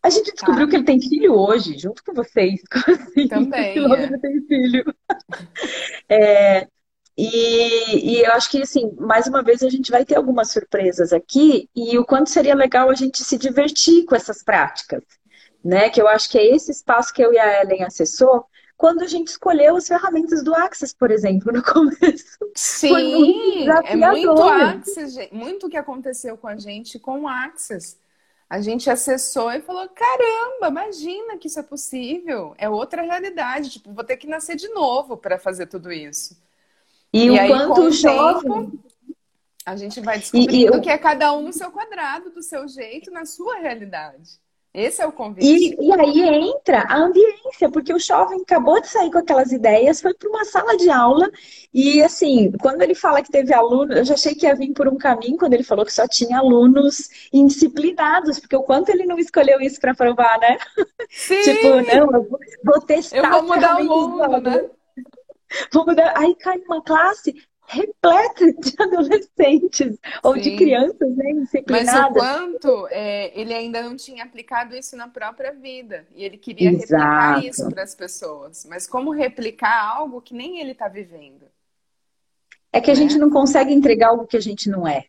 A gente descobriu tá? que ele tem filho hoje, junto com vocês. [laughs] Assim, também. O filósofo é. tem filho. [laughs] É, e, e, eu acho que, assim, mais uma vez a gente vai ter algumas surpresas aqui e o quanto seria legal a gente se divertir com essas práticas né? Que eu acho que é esse espaço que eu e a Ellen acessou quando a gente escolheu as ferramentas do Access, por exemplo, [laughs] no começo. Sim, é muito Access, muito o que aconteceu com a gente com o Access. A gente acessou e falou: caramba, imagina que isso é possível. É outra realidade. Tipo, vou ter que nascer de novo para fazer tudo isso. E, e o aí, quanto o jovem. Tempo, a gente vai descobrindo e, e que é cada um no seu quadrado, do seu jeito, na sua realidade. Esse é o convite. E, e aí entra a ambiência, porque o jovem acabou de sair com aquelas ideias, foi para uma sala de aula e, assim, quando ele fala que teve aluno, eu já achei que ia vir por um caminho quando ele falou que só tinha alunos indisciplinados, porque o quanto ele não escolheu isso para provar, né? Sim. [laughs] tipo, não, eu vou, vou testar. Eu vou mudar o mundo, né? Vou mudar. Aí cai numa classe, repleta de [laughs] adolescentes ou Sim. de crianças, né, Mas o quanto é, ele ainda não tinha aplicado isso na própria vida e ele queria Exato. replicar isso para as pessoas. Mas como replicar algo que nem ele está vivendo? É que a né? gente não consegue entregar algo que a gente não é.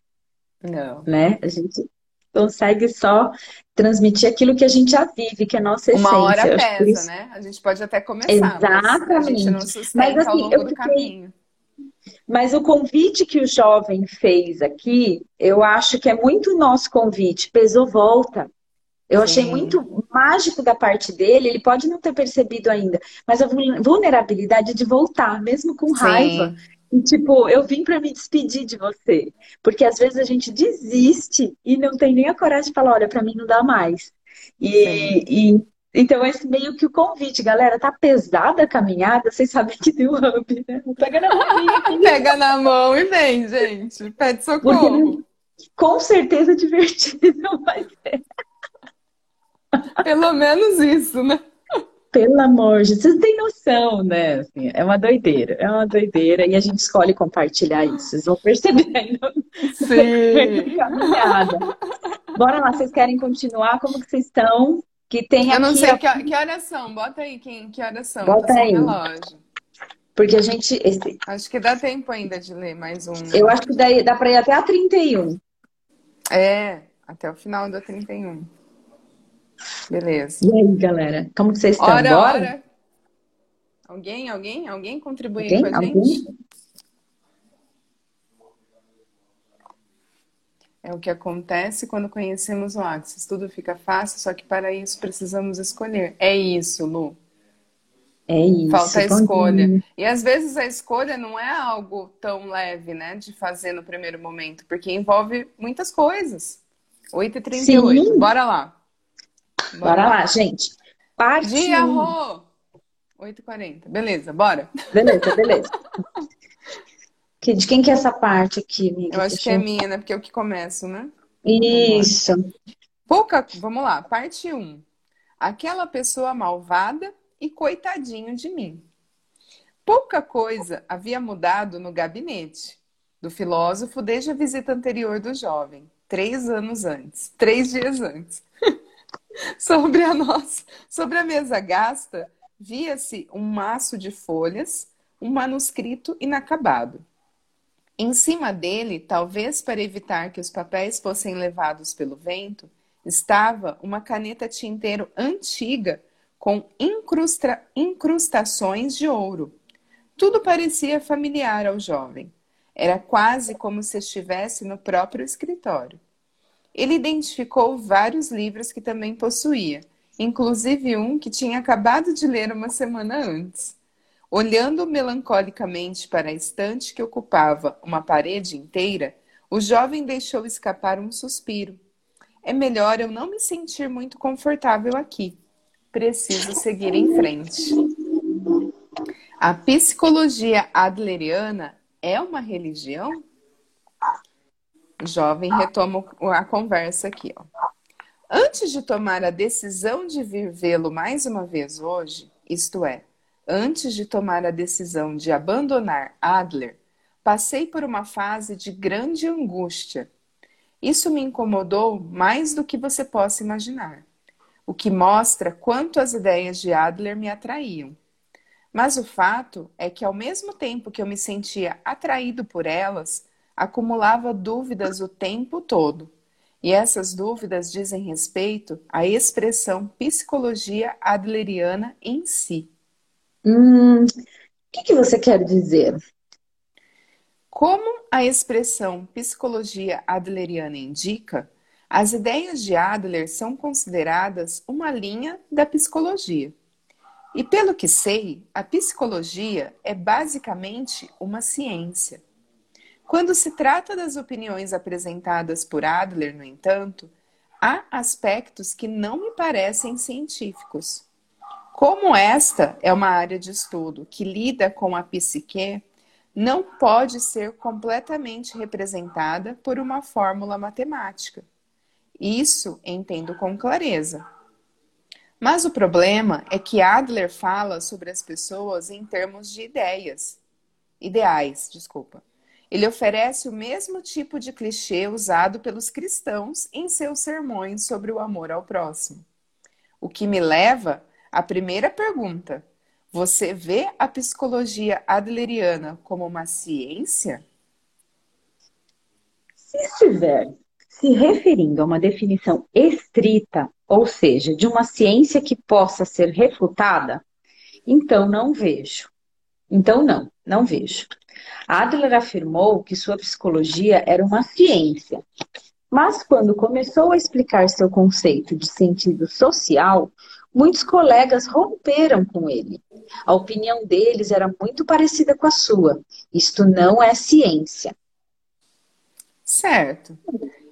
Não. Né? A gente consegue só transmitir aquilo que a gente já vive, que é a nossa essência. Uma hora pesa, isso... né? A gente pode até começar, Exatamente. mas a gente não sustenta mas, assim, ao longo do fiquei... caminho. Mas o convite que o jovem fez aqui, eu acho que é muito nosso convite. Pesou volta. Eu achei Sim. muito mágico da parte dele, ele pode não ter percebido ainda, mas a vul- vulnerabilidade de voltar, mesmo com raiva. Sim. E, tipo, eu vim para me despedir de você. Porque às vezes a gente desiste e não tem nem a coragem de falar, olha, para mim não dá mais. E, e- então esse meio que o convite, galera, tá pesada a caminhada, vocês sabem que deu hub, né? Não pega na mão. [laughs] Pega na mão e vem, gente. Pede socorro. Com certeza divertido [laughs] vai ser. Pelo menos isso, né? Pelo amor de Deus, vocês têm noção, né? Assim, é uma doideira, é uma doideira. E a gente escolhe compartilhar isso. Vocês vão perceber ainda Sim. [laughs] caminhada. Bora lá, vocês querem continuar? Como que vocês estão? Que tem Eu não sei ó, que, que horas são. Bota aí quem, que horas são. Bota Tá aí. relógio. porque a gente, esse- Acho que dá tempo ainda de ler mais um. eu acho que daí dá para ir até a 31. É, até o final da 31. Beleza. E aí, galera? Como vocês estão? Hora, Bora? hora. Alguém, alguém, alguém contribui Alguém? com a gente? Alguém? É o que acontece quando conhecemos o Axis. Tudo fica fácil, só que para isso precisamos escolher. É isso, Lu. É isso. Falta a escolha. dia. E às vezes a escolha não é algo tão leve, né, de fazer no primeiro momento, porque envolve muitas coisas. 8h38, Sim. bora lá. Bora lá, gente. Parte Dia. Rô! 8h40, beleza, bora. Beleza, beleza. [laughs] Que- De quem que é essa parte aqui, amiga? Eu acho Deixa que é eu- minha, né, porque é o que começo, né? Isso. Pouca, vamos lá, parte 1. Aquela pessoa malvada e coitadinho de mim. Pouca coisa havia mudado no gabinete do filósofo desde a visita anterior do jovem, três anos antes, três dias antes. [laughs] sobre a nossa, sobre a mesa gasta, via-se um maço de folhas, um manuscrito inacabado. Em cima dele, talvez para evitar que os papéis fossem levados pelo vento, estava uma caneta tinteiro antiga com incrusta- incrustações de ouro. Tudo parecia familiar ao jovem. Era quase como se estivesse no próprio escritório. Ele identificou vários livros que também possuía, inclusive um que tinha acabado de ler uma semana antes. Olhando melancolicamente para a estante que ocupava uma parede inteira, o jovem deixou escapar um suspiro. É melhor eu não me sentir muito confortável aqui. Preciso seguir em frente. A psicologia adleriana é uma religião? O jovem retoma a conversa aqui, ó. Antes de tomar a decisão de vir vê-lo mais uma vez hoje, isto é, antes de tomar a decisão de abandonar Adler, passei por uma fase de grande angústia. Isso me incomodou mais do que você possa imaginar, o que mostra quanto as ideias de Adler me atraíam. Mas o fato é que, ao mesmo tempo que eu me sentia atraído por elas, acumulava dúvidas o tempo todo. E essas dúvidas dizem respeito à expressão psicologia adleriana em si. Hum, o que que você quer dizer? Como a expressão psicologia adleriana indica, as ideias de Adler são consideradas uma linha da psicologia. E pelo que sei, a psicologia é basicamente uma ciência. Quando se trata das opiniões apresentadas por Adler, no entanto, há aspectos que não me parecem científicos. Como esta é uma área de estudo que lida com a psique, não pode ser completamente representada por uma fórmula matemática. Isso entendo com clareza. Mas o problema é que Adler fala sobre as pessoas em termos de ideias. Ideais, desculpa. Ele oferece o mesmo tipo de clichê usado pelos cristãos em seus sermões sobre o amor ao próximo. O que me leva à primeira pergunta: você vê a psicologia adleriana como uma ciência? Se estiver se referindo a uma definição estrita, ou seja, de uma ciência que possa ser refutada, então não vejo. Então não, não vejo. Adler afirmou que sua psicologia era uma ciência. Mas quando começou a explicar seu conceito de sentido social, muitos colegas romperam com ele. A opinião deles era muito parecida com a sua. Isto não é ciência. Certo.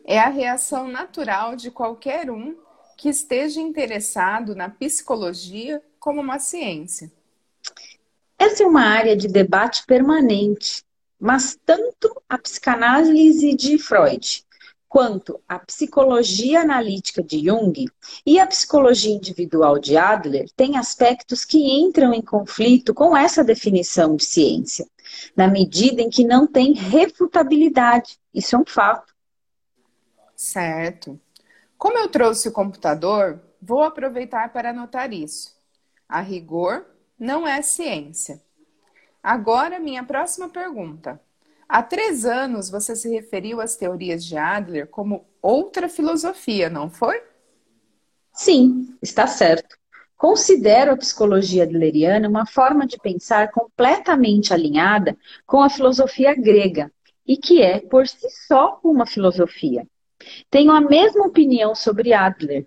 É a reação natural de qualquer um que esteja interessado na psicologia como uma ciência. Essa é uma área de debate permanente, mas tanto a psicanálise de Freud quanto a psicologia analítica de Jung e a psicologia individual de Adler têm aspectos que entram em conflito com essa definição de ciência, na medida em que não tem refutabilidade. Isso é um fato. Certo. Como eu trouxe o computador, vou aproveitar para anotar isso. A rigor, não é ciência. Agora, minha próxima pergunta. Há três anos você se referiu às teorias de Adler como outra filosofia, não foi? Sim, está certo. Considero a psicologia adleriana uma forma de pensar completamente alinhada com a filosofia grega e que é, por si só, uma filosofia. Tenho a mesma opinião sobre Adler.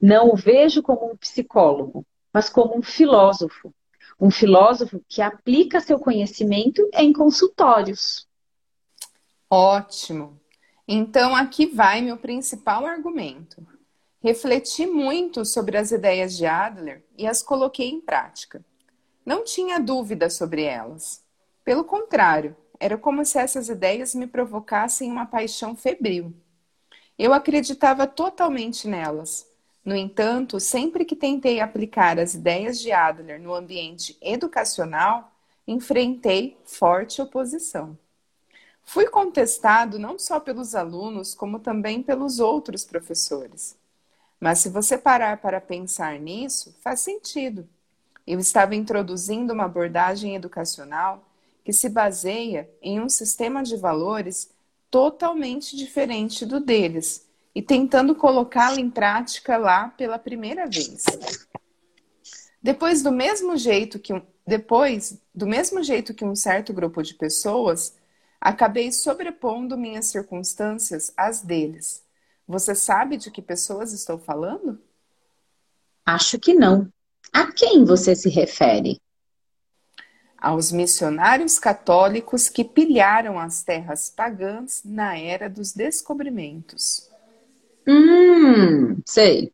Não o vejo como um psicólogo, mas como um filósofo. Um filósofo que aplica seu conhecimento em consultórios. Ótimo! Então aqui vai meu principal argumento. Refleti muito sobre as ideias de Adler e as coloquei em prática. Não tinha dúvida sobre elas. Pelo contrário, era como se essas ideias me provocassem uma paixão febril. Eu acreditava totalmente nelas. No entanto, sempre que tentei aplicar as ideias de Adler no ambiente educacional, enfrentei forte oposição. Fui contestado não só pelos alunos, como também pelos outros professores. Mas se você parar para pensar nisso, faz sentido. Eu estava introduzindo uma abordagem educacional que se baseia em um sistema de valores totalmente diferente do deles e tentando colocá-lo em prática lá pela primeira vez. Depois do mesmo jeito que depois do mesmo jeito que um certo grupo de pessoas Acabei sobrepondo minhas circunstâncias às deles. Você sabe de que pessoas estou falando? Acho que não. A quem você se refere? Aos missionários católicos que pilharam as terras pagãs na era dos descobrimentos. Hum, sei.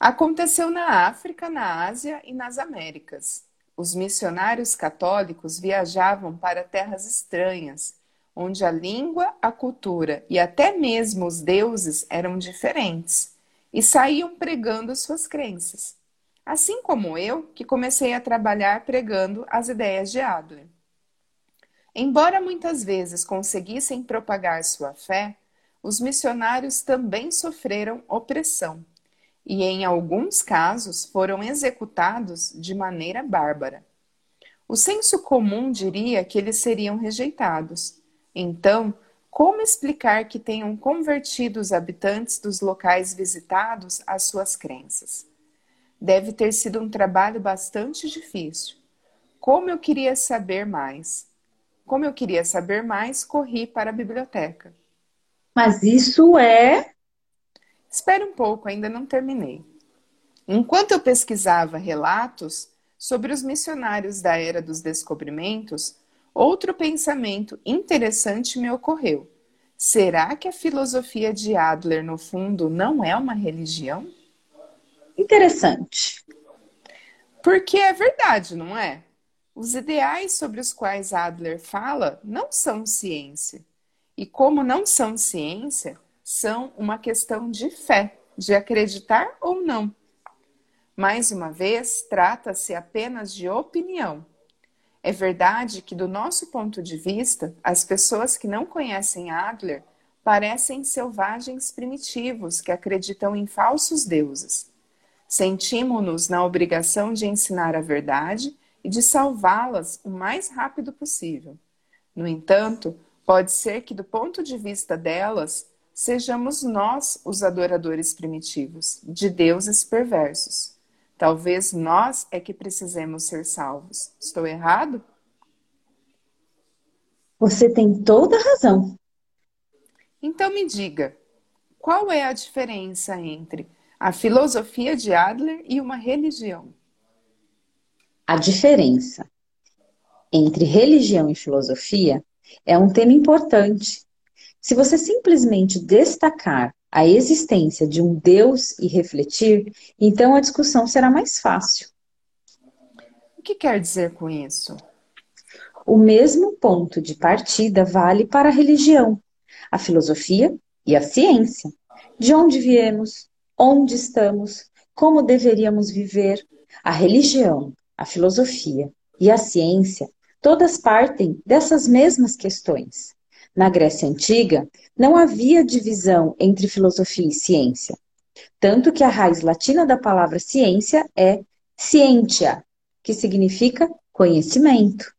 Aconteceu na África, na Ásia e nas Américas os missionários católicos viajavam para terras estranhas, onde a língua, a cultura e até mesmo os deuses eram diferentes, e saíam pregando suas crenças. Assim como eu, que comecei a trabalhar pregando as ideias de Adler. Embora muitas vezes conseguissem propagar sua fé, os missionários também sofreram opressão e, em alguns casos, foram executados de maneira bárbara. O senso comum diria que eles seriam rejeitados. Então, como explicar que tenham convertido os habitantes dos locais visitados às suas crenças? Deve ter sido um trabalho bastante difícil. Como eu queria saber mais. Como eu queria saber mais, corri para a biblioteca. Mas isso é Espere um pouco, ainda não terminei. Enquanto eu pesquisava relatos sobre os missionários da era dos descobrimentos, outro pensamento interessante me ocorreu. Será que a filosofia de Adler, no fundo, não é uma religião? Interessante. Porque é verdade, não é? Os ideais sobre os quais Adler fala não são ciência. E como não são ciência, são uma questão de fé, de acreditar ou não. Mais uma vez, trata-se apenas de opinião. É verdade que, do nosso ponto de vista, as pessoas que não conhecem Adler parecem selvagens primitivos que acreditam em falsos deuses. Sentimos-nos na obrigação de ensinar a verdade e de salvá-las o mais rápido possível. No entanto, pode ser que, do ponto de vista delas, sejamos nós os adoradores primitivos de deuses perversos. Talvez nós é que precisemos ser salvos. Estou errado? Você tem toda a razão. Então me diga, qual é a diferença entre a filosofia de Adler e uma religião? A diferença entre religião e filosofia é um tema importante. Se você simplesmente destacar a existência de um Deus e refletir, então a discussão será mais fácil. O que quer dizer com isso? O mesmo ponto de partida vale para a religião, a filosofia e a ciência. De onde viemos, onde estamos, como deveríamos viver. A religião, a filosofia e a ciência todas partem dessas mesmas questões. Na Grécia Antiga, não havia divisão entre filosofia e ciência. Tanto que a raiz latina da palavra ciência é scientia, que significa conhecimento.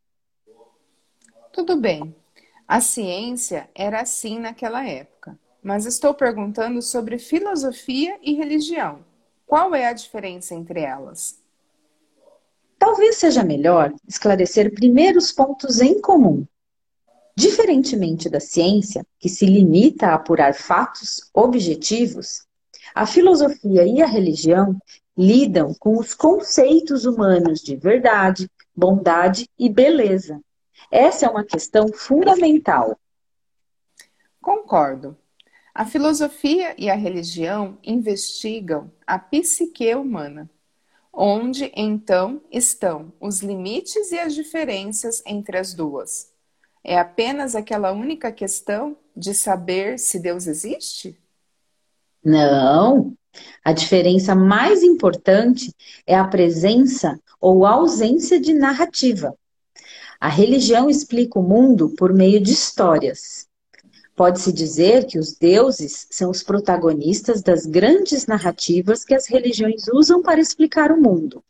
Tudo bem. A ciência era assim naquela época, mas estou perguntando sobre filosofia e religião. Qual é a diferença entre elas? Talvez seja melhor esclarecer primeiro os pontos em comum. Diferentemente da ciência, que se limita a apurar fatos objetivos, a filosofia e a religião lidam com os conceitos humanos de verdade, bondade e beleza. Essa é uma questão fundamental. Concordo. A filosofia e a religião investigam a psique humana onde então estão os limites e as diferenças entre as duas? É apenas aquela única questão de saber se Deus existe? Não. A diferença mais importante é a presença ou ausência de narrativa. A religião explica o mundo por meio de histórias. Pode-se dizer que os deuses são os protagonistas das grandes narrativas que as religiões usam para explicar o mundo.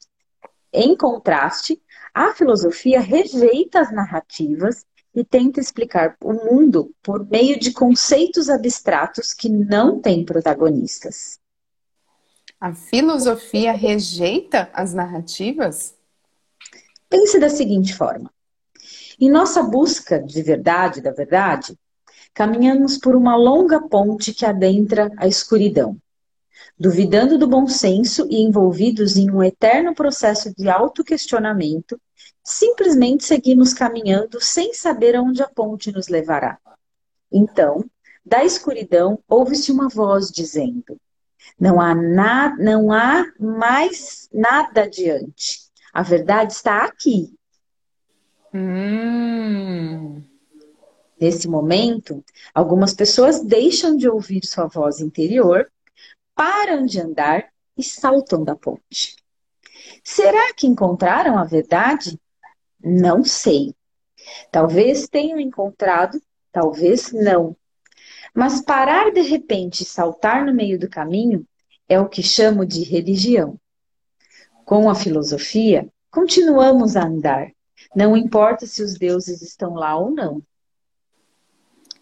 Em contraste, a filosofia rejeita as narrativas e tenta explicar o mundo por meio de conceitos abstratos que não têm protagonistas. A filosofia rejeita as narrativas? Pense da seguinte forma: em nossa busca de verdade, da verdade, caminhamos por uma longa ponte que adentra a escuridão. Duvidando do bom senso e envolvidos em um eterno processo de autoquestionamento, simplesmente seguimos caminhando sem saber aonde a ponte nos levará. Então, da escuridão ouve-se uma voz dizendo: não há, na, não há mais nada adiante. A verdade está aqui. Hum. Nesse momento, algumas pessoas deixam de ouvir sua voz interior, param de andar e saltam da ponte. Será que encontraram a verdade? Não sei. Talvez tenham encontrado, talvez não. Mas parar de repente e saltar no meio do caminho é o que chamo de religião. Com a filosofia, continuamos a andar. Não importa se os deuses estão lá ou não.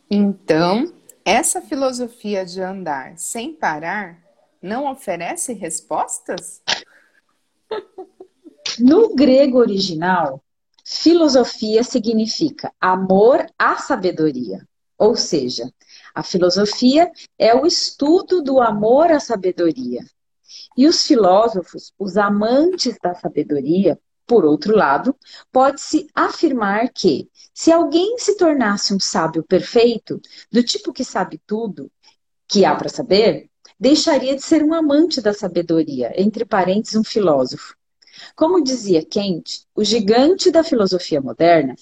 Então, essa filosofia de andar sem parar não oferece respostas? No grego original, filosofia significa amor à sabedoria. Ou seja, a filosofia é o estudo do amor à sabedoria. E os filósofos, os amantes da sabedoria, por outro lado, pode-se afirmar que, se alguém se tornasse um sábio perfeito, do tipo que sabe tudo que há para saber, deixaria de ser um amante da sabedoria, entre parênteses, um filósofo. Como dizia Kant, o gigante da filosofia moderna,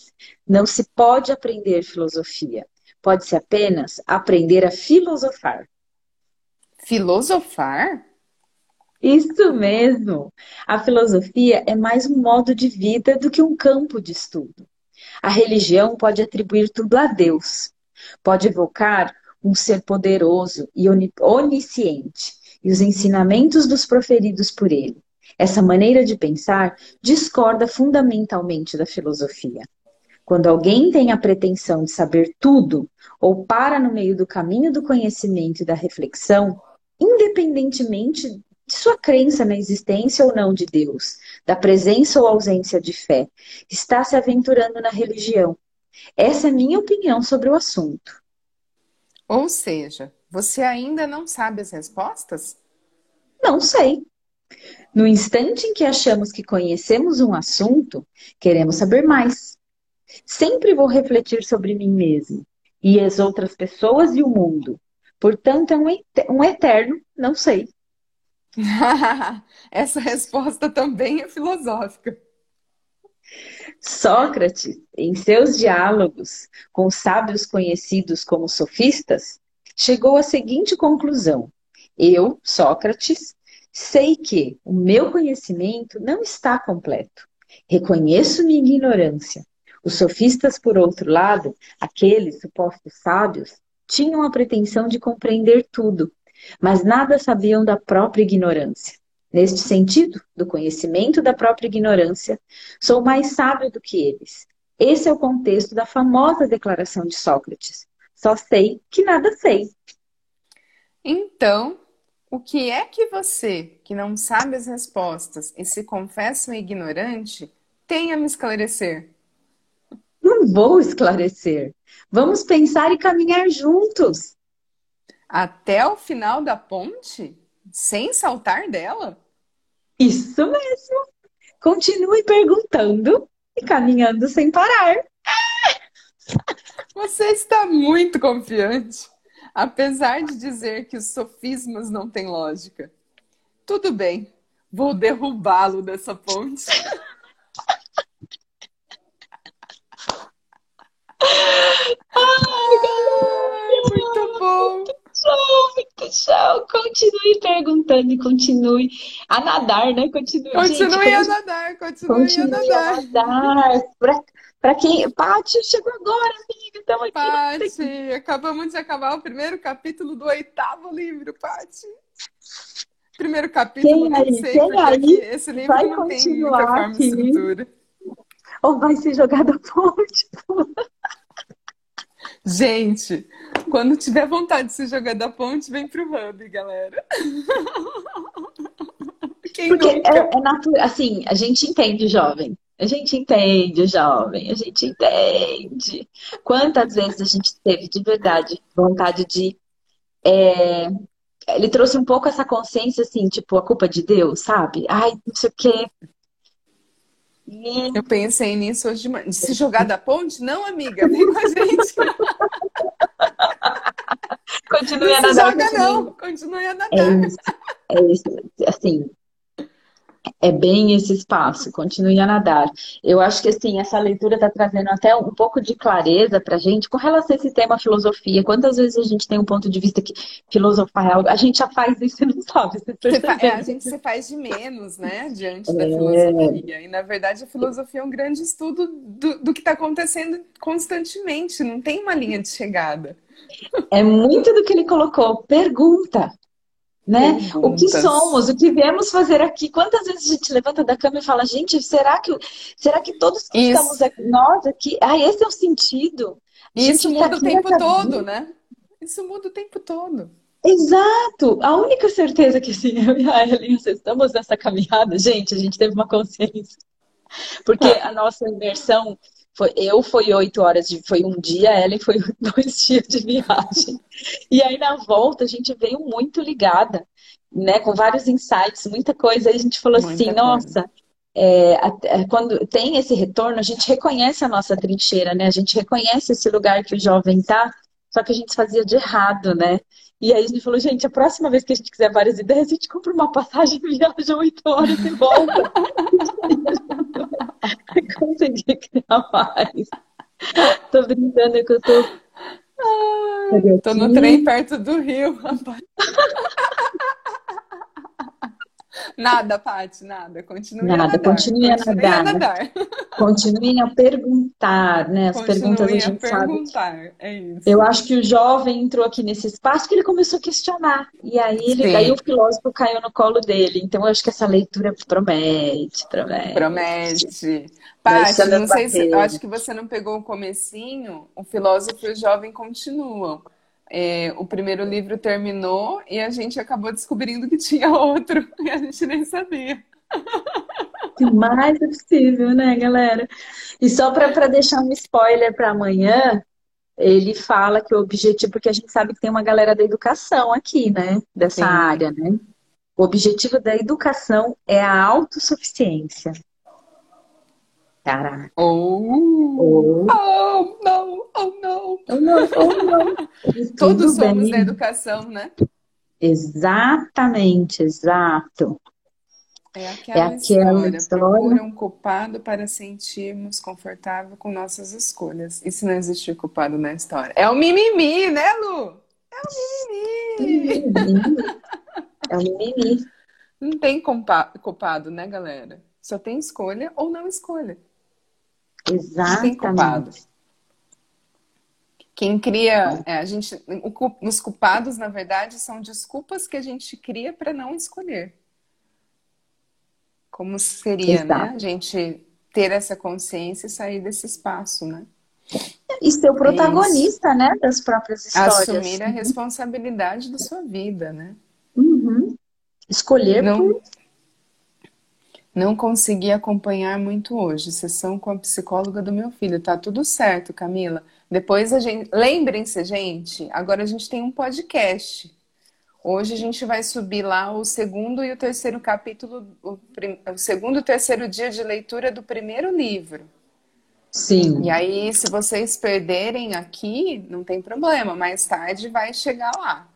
não se pode aprender filosofia, pode-se apenas aprender a filosofar. Filosofar? Isso mesmo! A filosofia é mais um modo de vida do que um campo de estudo. A religião pode atribuir tudo a Deus, pode evocar um ser poderoso e onisciente e os ensinamentos dos proferidos por ele. Essa maneira de pensar discorda fundamentalmente da filosofia. Quando alguém tem a pretensão de saber tudo ou para no meio do caminho do conhecimento e da reflexão, independentemente de sua crença na existência ou não de Deus, da presença ou ausência de fé, está se aventurando na religião. Essa é minha opinião sobre o assunto. Ou seja, você ainda não sabe as respostas? Não sei. No instante em que achamos que conhecemos um assunto, queremos saber mais. Sempre vou refletir sobre mim mesmo e as outras pessoas e o mundo. Portanto, é um eterno não sei. [laughs] Essa resposta também é filosófica. Sócrates, em seus diálogos com sábios conhecidos como sofistas, chegou à seguinte conclusão: Eu, Sócrates, sei que o meu conhecimento não está completo. Reconheço minha ignorância. Os sofistas, por outro lado, aqueles supostos sábios, tinham a pretensão de compreender tudo, mas nada sabiam da própria ignorância. Neste sentido, do conhecimento da própria ignorância, sou mais sábio do que eles. Esse é o contexto da famosa declaração de Sócrates. Só sei que nada sei. Então, o que é que você, que não sabe as respostas e se confessa um ignorante, tem a me esclarecer? Não vou esclarecer. Vamos pensar e caminhar juntos. Até o final da ponte? Sem saltar dela? Isso mesmo. Continue perguntando e caminhando sem parar. [laughs] Você está muito confiante, apesar de dizer que os sofismas não têm lógica. Tudo bem, vou derrubá-lo dessa ponte. Ai, muito bom show, muito show. Continue perguntando e continue a nadar, né? Continue, continue gente, a nadar, continue, continue a nadar. A nadar. Pra, pra quem. Paty, chegou agora, amiga. Estamos aqui. Paty, acabamos de acabar o primeiro capítulo do oitavo livro, Paty. Primeiro capítulo, quem aí, sei, quem aí esse livro vai não tem muita forma aqui. estrutura. Ou vai ser jogado a ponte. Gente, quando tiver vontade de se jogar da ponte, vem pro hub, galera. [laughs] Quem Porque é, é natural, assim, a gente entende jovem. A gente entende jovem, a gente entende. Quantas vezes a gente teve de verdade vontade de. É... Ele trouxe um pouco essa consciência, assim, tipo, a culpa de Deus, sabe? Ai, não sei o quê. Eu pensei nisso hoje de manhã. Se jogar da ponte? Não, amiga, vem com a gente. [laughs] continue a nadar. Joga, não, continue a nadar. É isso, é isso. Assim, é bem esse espaço, continue a nadar. Eu acho que assim, essa leitura está trazendo até um pouco de clareza para a gente com relação a esse tema filosofia. Quantas vezes a gente tem um ponto de vista que filosofar é algo, a gente já faz isso e não sabe. É, a gente se faz de menos, né, diante da é... filosofia. E na verdade a filosofia é um grande estudo do, do que está acontecendo constantemente, não tem uma linha de chegada. É muito do que ele colocou. Pergunta né? O que somos, o que viemos fazer aqui. Quantas vezes a gente levanta da cama e fala, gente, será que, será que todos que Isso. estamos aqui, nós aqui, ah, esse é o sentido. Isso tá muda tá o tempo todo, vida. né? Isso muda o tempo todo. Exato! A única certeza que assim, [laughs] eu e a Ellen estamos nessa caminhada, gente, a gente teve uma consciência. Porque [laughs] a nossa imersão foi, eu foi oito horas de. Foi um dia, Ellen foi [laughs] dois dias de viagem. E aí na volta a gente veio muito ligada, né? Com vários insights, muita coisa. Aí a gente falou muita assim, coisa. nossa. É, é, quando tem esse retorno, a gente reconhece a nossa trincheira, né? A gente reconhece esse lugar que o jovem tá, só que a gente fazia de errado, né? E aí a gente falou, gente, a próxima vez que a gente quiser várias ideias, a gente compra uma passagem e [laughs] viaja oito horas e volta. [laughs] Consegui criar mais. Tô brincando que eu tô. Ai, tô no trem perto do rio, rapaz. [laughs] Nada, Paty, nada. Continue nada, a nadar. Continue a nadar. A nadar. Continue a perguntar, né? As continue perguntas a gente a perguntar, sabe. é isso. Eu acho que o jovem entrou aqui nesse espaço que ele começou a questionar. E aí, ele, aí o filósofo caiu no colo dele. Então, eu acho que essa leitura promete, promete. Promete. Paty, não sei se, eu acho que você não pegou o comecinho. O filósofo e o jovem continuam. É, o primeiro livro terminou e a gente acabou descobrindo que tinha outro [laughs] e a gente nem sabia. que mais é possível, né, galera? E só para deixar um spoiler para amanhã, ele fala que o objetivo, porque a gente sabe que tem uma galera da educação aqui, né? Dessa Sim. área, né? O objetivo da educação é a autossuficiência. Caraca. Oh, oh, oh não, oh não. Oh, não, oh, não. [laughs] Todos somos bem. da educação, né? Exatamente, exato. É aquela, é aquela história. história. Um culpado para sentirmos confortável com nossas escolhas. E se não existir culpado na história? É o mimimi, né, Lu? É o mimimi. É o mimimi. Não tem culpado, né, galera? Só tem escolha ou não escolha. Exatamente. Quem cria, é, a gente, os culpados, na verdade, são desculpas que a gente cria para não escolher. Como seria, Exato. né? A gente ter essa consciência e sair desse espaço, né? E ser o protagonista, é né, das próprias histórias. Assumir a responsabilidade da sua vida, né? Uhum. Escolher não, por não consegui acompanhar muito hoje. Sessão com a psicóloga do meu filho. Tá tudo certo, Camila. Depois a gente. Lembrem-se, gente, agora a gente tem um podcast. Hoje a gente vai subir lá o segundo e o terceiro capítulo, o, prim... o segundo e o terceiro dia de leitura do primeiro livro. Sim. E aí, se vocês perderem aqui, não tem problema, mais tarde vai chegar lá.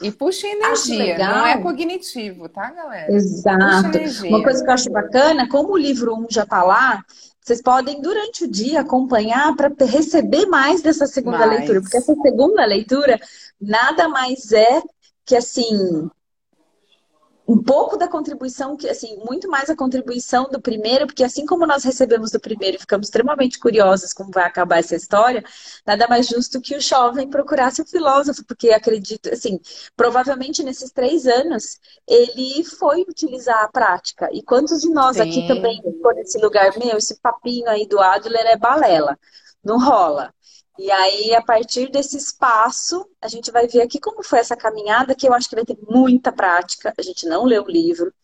E puxa energia, não é cognitivo, tá, galera? Exato. Uma coisa que eu acho bacana, como o livro 1 já tá lá, vocês podem, durante o dia, acompanhar para receber mais dessa segunda mais. leitura. Porque essa segunda leitura nada mais é que, assim, um pouco da contribuição, que assim, muito mais a contribuição do primeiro, porque assim como nós recebemos do primeiro e ficamos extremamente curiosos como vai acabar essa história, nada mais justo que o jovem procurasse o filósofo, porque acredito, assim, provavelmente nesses três anos ele foi utilizar a prática. E quantos de nós Sim. aqui também, por nesse lugar, meu, esse papinho aí do Adler é balela, não rola. E aí, a partir desse espaço, a gente vai ver aqui como foi essa caminhada, que eu acho que vai ter muita prática. A gente não leu o livro,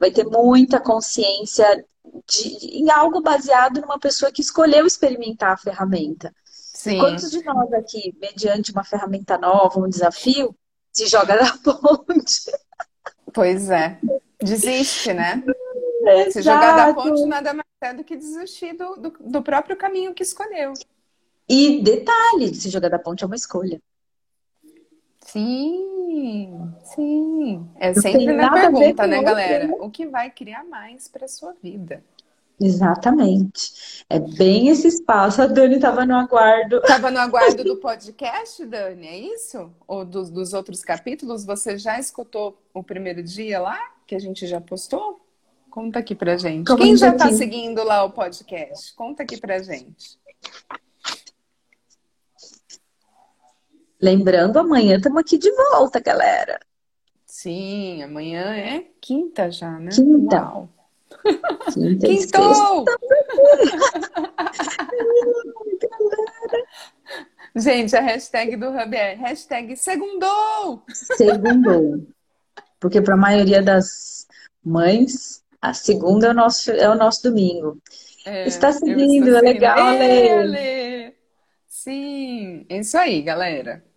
vai ter muita consciência de, em algo baseado numa pessoa que escolheu experimentar a ferramenta. Sim. Quantos de nós aqui, mediante uma ferramenta nova, um desafio, se joga da [laughs] ponte? Pois é. Desiste, né? Exato. Se jogar da ponte nada mais é do que desistir do, do, do próprio caminho que escolheu. E detalhe, se jogar da ponte é uma escolha. Sim, sim. É Não sempre na pergunta, né, galera? Né? O que vai criar mais para sua vida? Exatamente. É bem esse espaço. A Dani estava no aguardo. Estava no aguardo do [laughs] podcast, Dani, é isso? Ou dos, dos outros capítulos? Você já escutou o primeiro dia lá, que a gente já postou? Conta aqui pra gente. Como Quem já está seguindo lá o podcast? Conta aqui pra gente. Lembrando, amanhã estamos aqui de volta, galera. Sim, amanhã é quinta já, né? Quinta. Uau. [laughs] Quinta Quintou! [laughs] Gente, a hashtag do Hub é hashtag segundou! Segundou. Porque para a maioria das mães, a segunda é o nosso, é o nosso domingo. É, Está seguindo, é legal, Ale. Sim, é isso aí, galera.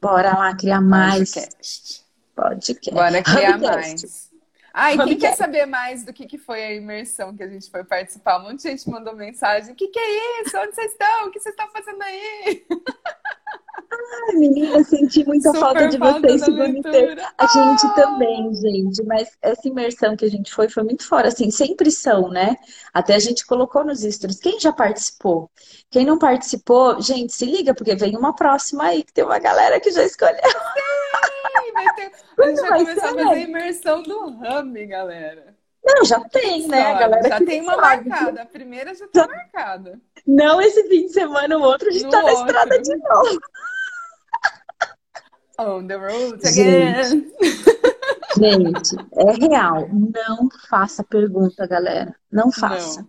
Bora lá criar mais. Podcast. Podcast. Bora [laughs] criar Hubcast. mais. Ah, e quem quer saber mais do que, que foi a imersão que a gente foi participar? Um monte de gente mandou mensagem. O que, que é isso? Onde vocês estão? O que vocês estão fazendo aí? [laughs] Ai, menina, senti muita Super falta de vocês segunda A gente ah! também, gente. Mas essa imersão que a gente foi foi muito fora. Assim, sempre são, né? Até a gente colocou nos stories. Quem já participou? Quem não participou, gente, se liga, porque vem uma próxima aí, que tem uma galera que já escolheu. Sim, vai ter... A gente vai começar a fazer a imersão do Rami, galera. Não, já tem, né? A galera já tem uma sabe. marcada. A primeira já tá já... marcada. Não esse fim de semana, o outro a gente no tá na estrada de novo. On the road again. Gente, é real. Não faça pergunta, galera. Não faça.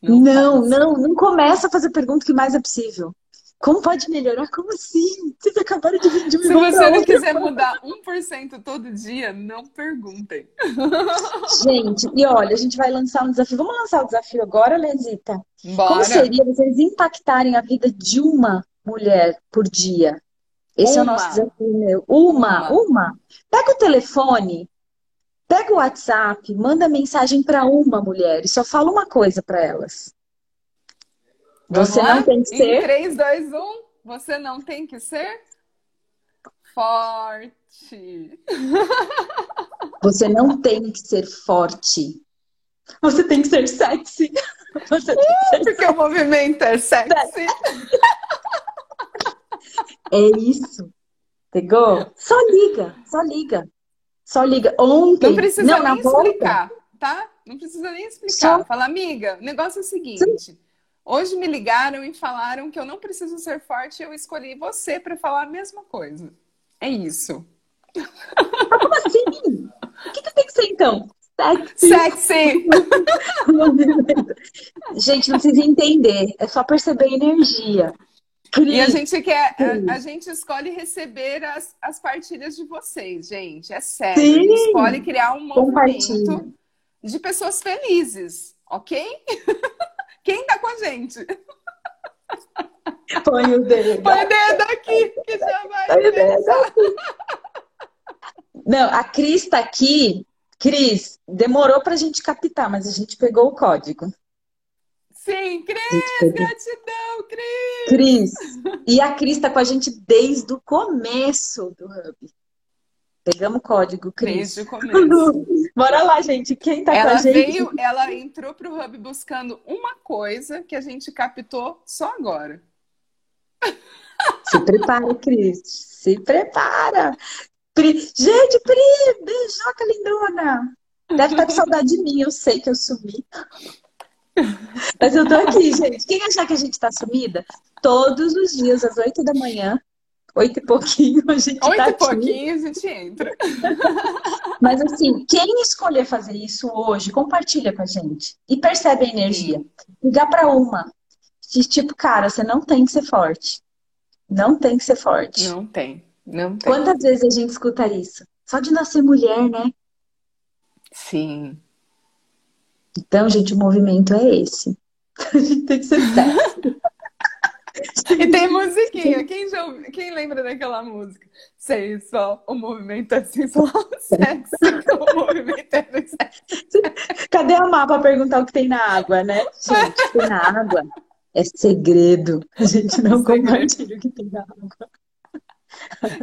Não, não, não, não, não começa a fazer pergunta que mais é possível. Como pode melhorar? Como assim? Vocês acabaram de vir de um Se você não quiser mudar 1% todo dia, não perguntem. Gente, e olha, a gente vai lançar um desafio. Vamos lançar o desafio agora, Lesita? Bora. Como seria vocês impactarem a vida de uma mulher por dia? Esse é o Uma. nosso desafio, meu. Uma, Uma. uma. Pega o telefone, pega o WhatsApp, manda mensagem para uma mulher e só fala uma coisa para elas. Você lá? não tem que Em ser 3, 2, 1. Você não tem que ser forte. [laughs] Você não tem que ser forte. Você tem que ser sexy. [laughs] Você tem que ser... Porque o movimento é sexy. [laughs] É isso. Pegou? Só liga, só liga. Só liga. Ontem, Não precisa não, nem volta, explicar, tá? Não precisa nem explicar. Só- Fala, amiga, o negócio é o seguinte. Hoje me ligaram e falaram que eu não preciso ser forte e eu escolhi você para falar a mesma coisa. É isso. como assim? O que, que tem que ser então? Sexy. Sexy! [laughs] Gente, não precisa entender. É só perceber a energia. E a gente quer, a, a gente escolhe receber as, as partilhas de vocês, gente. É sério. Sim. A gente escolhe criar um movimento de pessoas felizes, ok? [laughs] Quem tá com a gente? [laughs] põe o dedo. Põe o dedo aqui, que já vai. Põe o dedo aqui. Não, a Cris tá aqui. Cris, demorou pra gente captar, mas a gente pegou o código. Sim, Cris, gratidão, Cris. Cris. E a Cris tá com a gente desde o começo do Hub. Pegamos o código, Cris. Desde o começo. [laughs] Bora lá, gente. Quem tá com Ela a gente? veio, ela entrou pro Hub buscando uma coisa que a gente captou só agora. Se prepara, Cris. Se prepara. Pri... Gente, Pri, beijoca lindona. Deve estar com saudade de mim, eu sei que eu sumi. [laughs] Mas eu tô aqui, gente. Quem achar que a gente tá sumida? Todos os dias, às oito da manhã, oito e pouquinho, a gente Oito tá e aqui. pouquinho a gente entra. [laughs] Mas assim, quem escolher fazer isso hoje, compartilha com a gente. E percebe a energia. Ligar pra uma. De tipo, cara, você não tem que ser forte. Não tem que ser forte. Não tem, não tem. Quantas vezes a gente escuta isso? Só de nascer mulher, né? Sim. Então, gente, o movimento é esse. [laughs] A gente tem que ser sexy. [laughs] E tem musiquinha. Quem, já, quem lembra daquela música? Sei só, o movimento é sensual, sexy. O movimento é sexy. [laughs] Cadê a mapa perguntar o que tem na água, né? Gente, o que tem na água é segredo. A gente não Segredo. compartilha o que tem na água.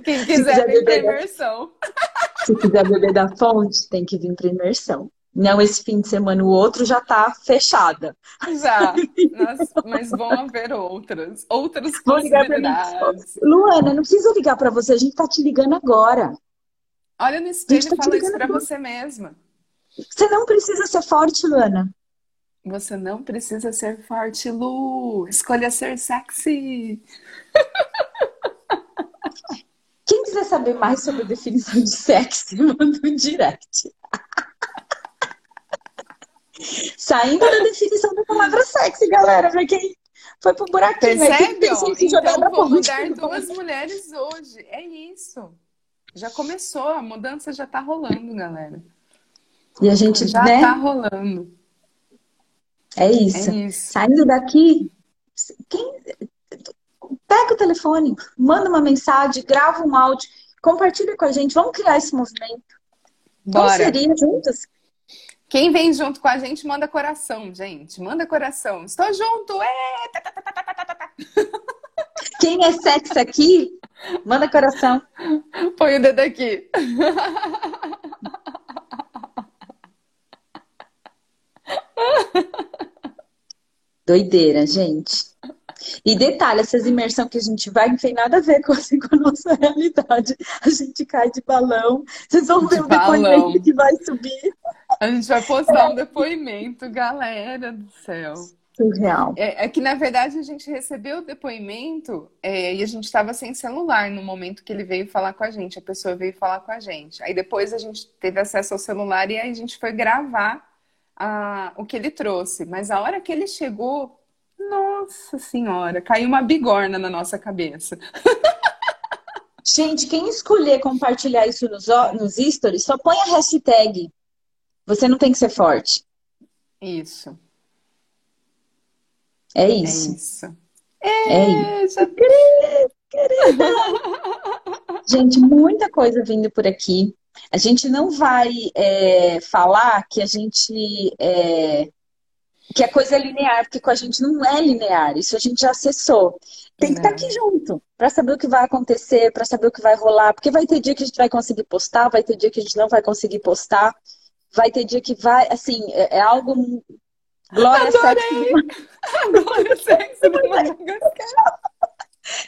Quem Se quiser quiser vir beber, imersão. Se quiser beber da fonte, tem que vir pra imersão. Não esse fim de semana, o outro já tá fechada. Já. Mas, mas vão haver outras. Outras Vou possibilidades. Luana, não precisa ligar pra você, a gente tá te ligando agora. Olha no espelho Gente, tá e fala isso agora. você mesma. Você não precisa ser forte, Luana. Você não precisa ser forte, Lu. Escolha ser sexy. Quem quiser saber mais sobre a definição de sexy, [laughs] manda um direct. Saindo da definição da palavra sexy, galera, pra quem foi pro buraquinho quem Percebe? se jogar Então vou mudar duas mulheres hoje. É isso. Já começou, a mudança já tá rolando, galera. E a gente, Já né? tá rolando. É isso. É isso. Saindo daqui, quem... pega o telefone, manda uma mensagem, grava um áudio, compartilha com a gente, vamos criar esse movimento. Como Bora. seria juntas? Quem vem junto com a gente, manda coração, gente. Manda coração. Estou junto. É! Quem é sexy aqui, manda coração. Põe o dedo aqui. Doideira, gente. E detalhe, essas imersão que a gente vai não tem nada a ver com, assim, com a nossa realidade. A gente cai de balão. Vocês vão De ver o depoimento balão. que vai subir. A gente vai postar um depoimento, galera do céu. Surreal. É, é que, na verdade, a gente recebeu o depoimento é, e a gente estava sem celular no momento que ele veio falar com a gente. A pessoa veio falar com a gente. Aí depois a gente teve acesso ao celular e aí a gente foi gravar a- o que ele trouxe. Mas a hora que ele chegou, Nossa senhora, caiu uma bigorna na nossa cabeça. Gente, quem escolher compartilhar isso nos, nos stories, só põe a hashtag. Você não tem que ser forte. Isso. É isso. É isso. É, É, isso. já- Querida. Gente, muita coisa vindo por aqui. A gente não vai é, falar que a gente é, que a coisa é linear, porque com a gente não é linear. Isso a gente já acessou. Tem que estar Não. aqui junto para saber o que vai acontecer, para saber o que vai rolar, porque vai ter dia que a gente vai conseguir postar, vai ter dia que a gente não vai conseguir postar, vai ter dia que vai, assim, é, é algo glória Adorei! sexo. O sexo do Madagascar.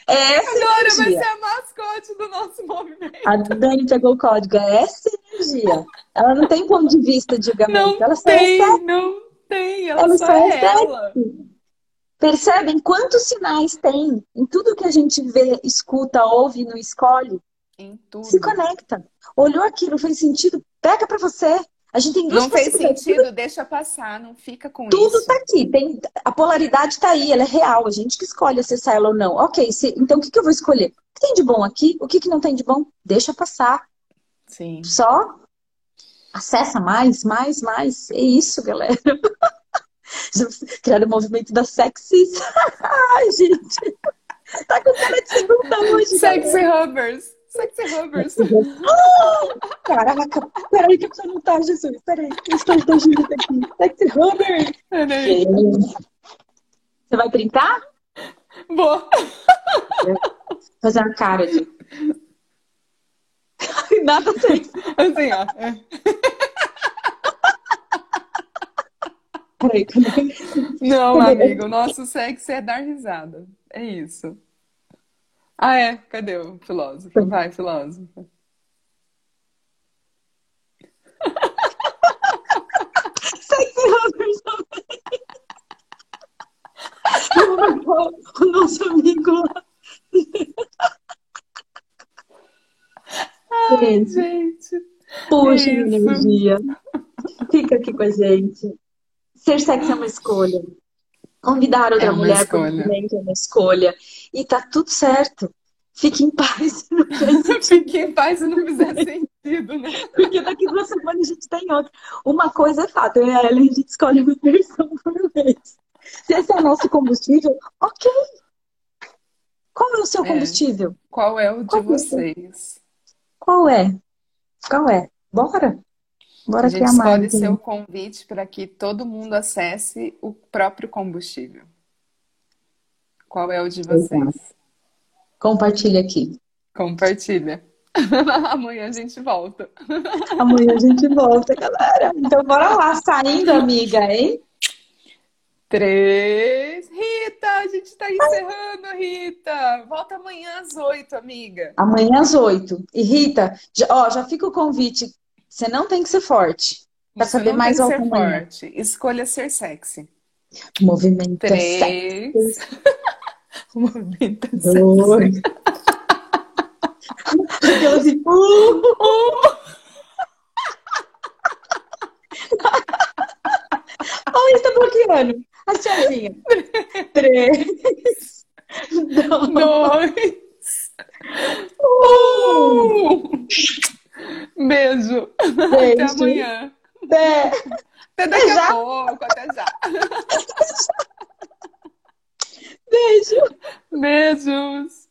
É essa Agora vai energia. ser a mascote do nosso movimento. A Dani pegou o código, é essa energia. Ela não tem ponto de vista de julgamento, Não ela só é tem, não tem. Ela, Ela só só é é ela. Percebem quantos sinais tem em tudo que a gente vê, escuta, ouve, não escolhe? Em tudo. Se conecta. Olhou aquilo, fez sentido, pega pra você. A gente tem duas Não fez sentido, deixa passar, não fica com Tudo isso. tá aqui. Tem, a polaridade tá aí, ela é real. A gente que escolhe acessar ela ou não. Ok, se- então o que, que eu vou escolher? O que tem de bom aqui? O que, que não tem de bom? Deixa passar. Sim. Só acessa mais, mais, mais. É isso, galera. [laughs] Criaram o movimento da sexys. [laughs] Ai, gente. Tá com cara de segunda hoje. Sexy Hubbers. Sexy Hubbers. Ah, Caraca, peraí que você não tá, Jesus. Peraí, eu estou imaginando aqui. Sexy Hummer. Peraí. Você vai printar? Boa. Fazer uma cara de. [laughs] Nada sexy. Assim, ó. É. Não, amigo, o nosso sexo é dar risada. É isso. Ah, é? Cadê o filósofo? Vai, filósofo. Também. O nosso amigo. Ai, Gente. Puxa energia. Fica aqui com a gente. Ser sexy é uma escolha. Convidar outra É mulher para o escolha. movimento é uma escolha. E tá tudo certo. Fique em paz. [laughs] [laughs] Fique em paz se não fizer sentido, né? [laughs] Porque daqui duas semanas a gente tem outra. Uma coisa é fato, eu e a Ellen, a gente escolhe uma versão por mês. Se esse é o nosso combustível, ok. Qual é o seu É. combustível? Qual é o de Qual é vocês? Qual é? Qual é? Bora? Bora A gente criar escolhe hein? seu convite para que todo mundo acesse o próprio combustível. Qual é o de vocês? Compartilha aqui. Compartilha. [laughs] Amanhã a gente volta. [laughs] Amanhã a gente volta, galera. Então bora lá, saindo, amiga, hein? Três. Rita, a gente tá encerrando, Rita. Volta amanhã às oito, amiga. Amanhã às oito. E Rita, já, ó, já fica o convite. Você não tem que ser forte. Pra Você saber mais tem alto ser amanhã. forte. Escolha ser sexy. Movimento é sexy. [laughs] Três. Movimento Dois. sexy. [laughs] Aquela assim, uh! [laughs] Olha, está bloqueando. A chavinha. Três. Dois. Dois. Um. Beijo. Até Beijo. amanhã. Até. Até daqui já. a pouco. Até já. Beijo. Beijos.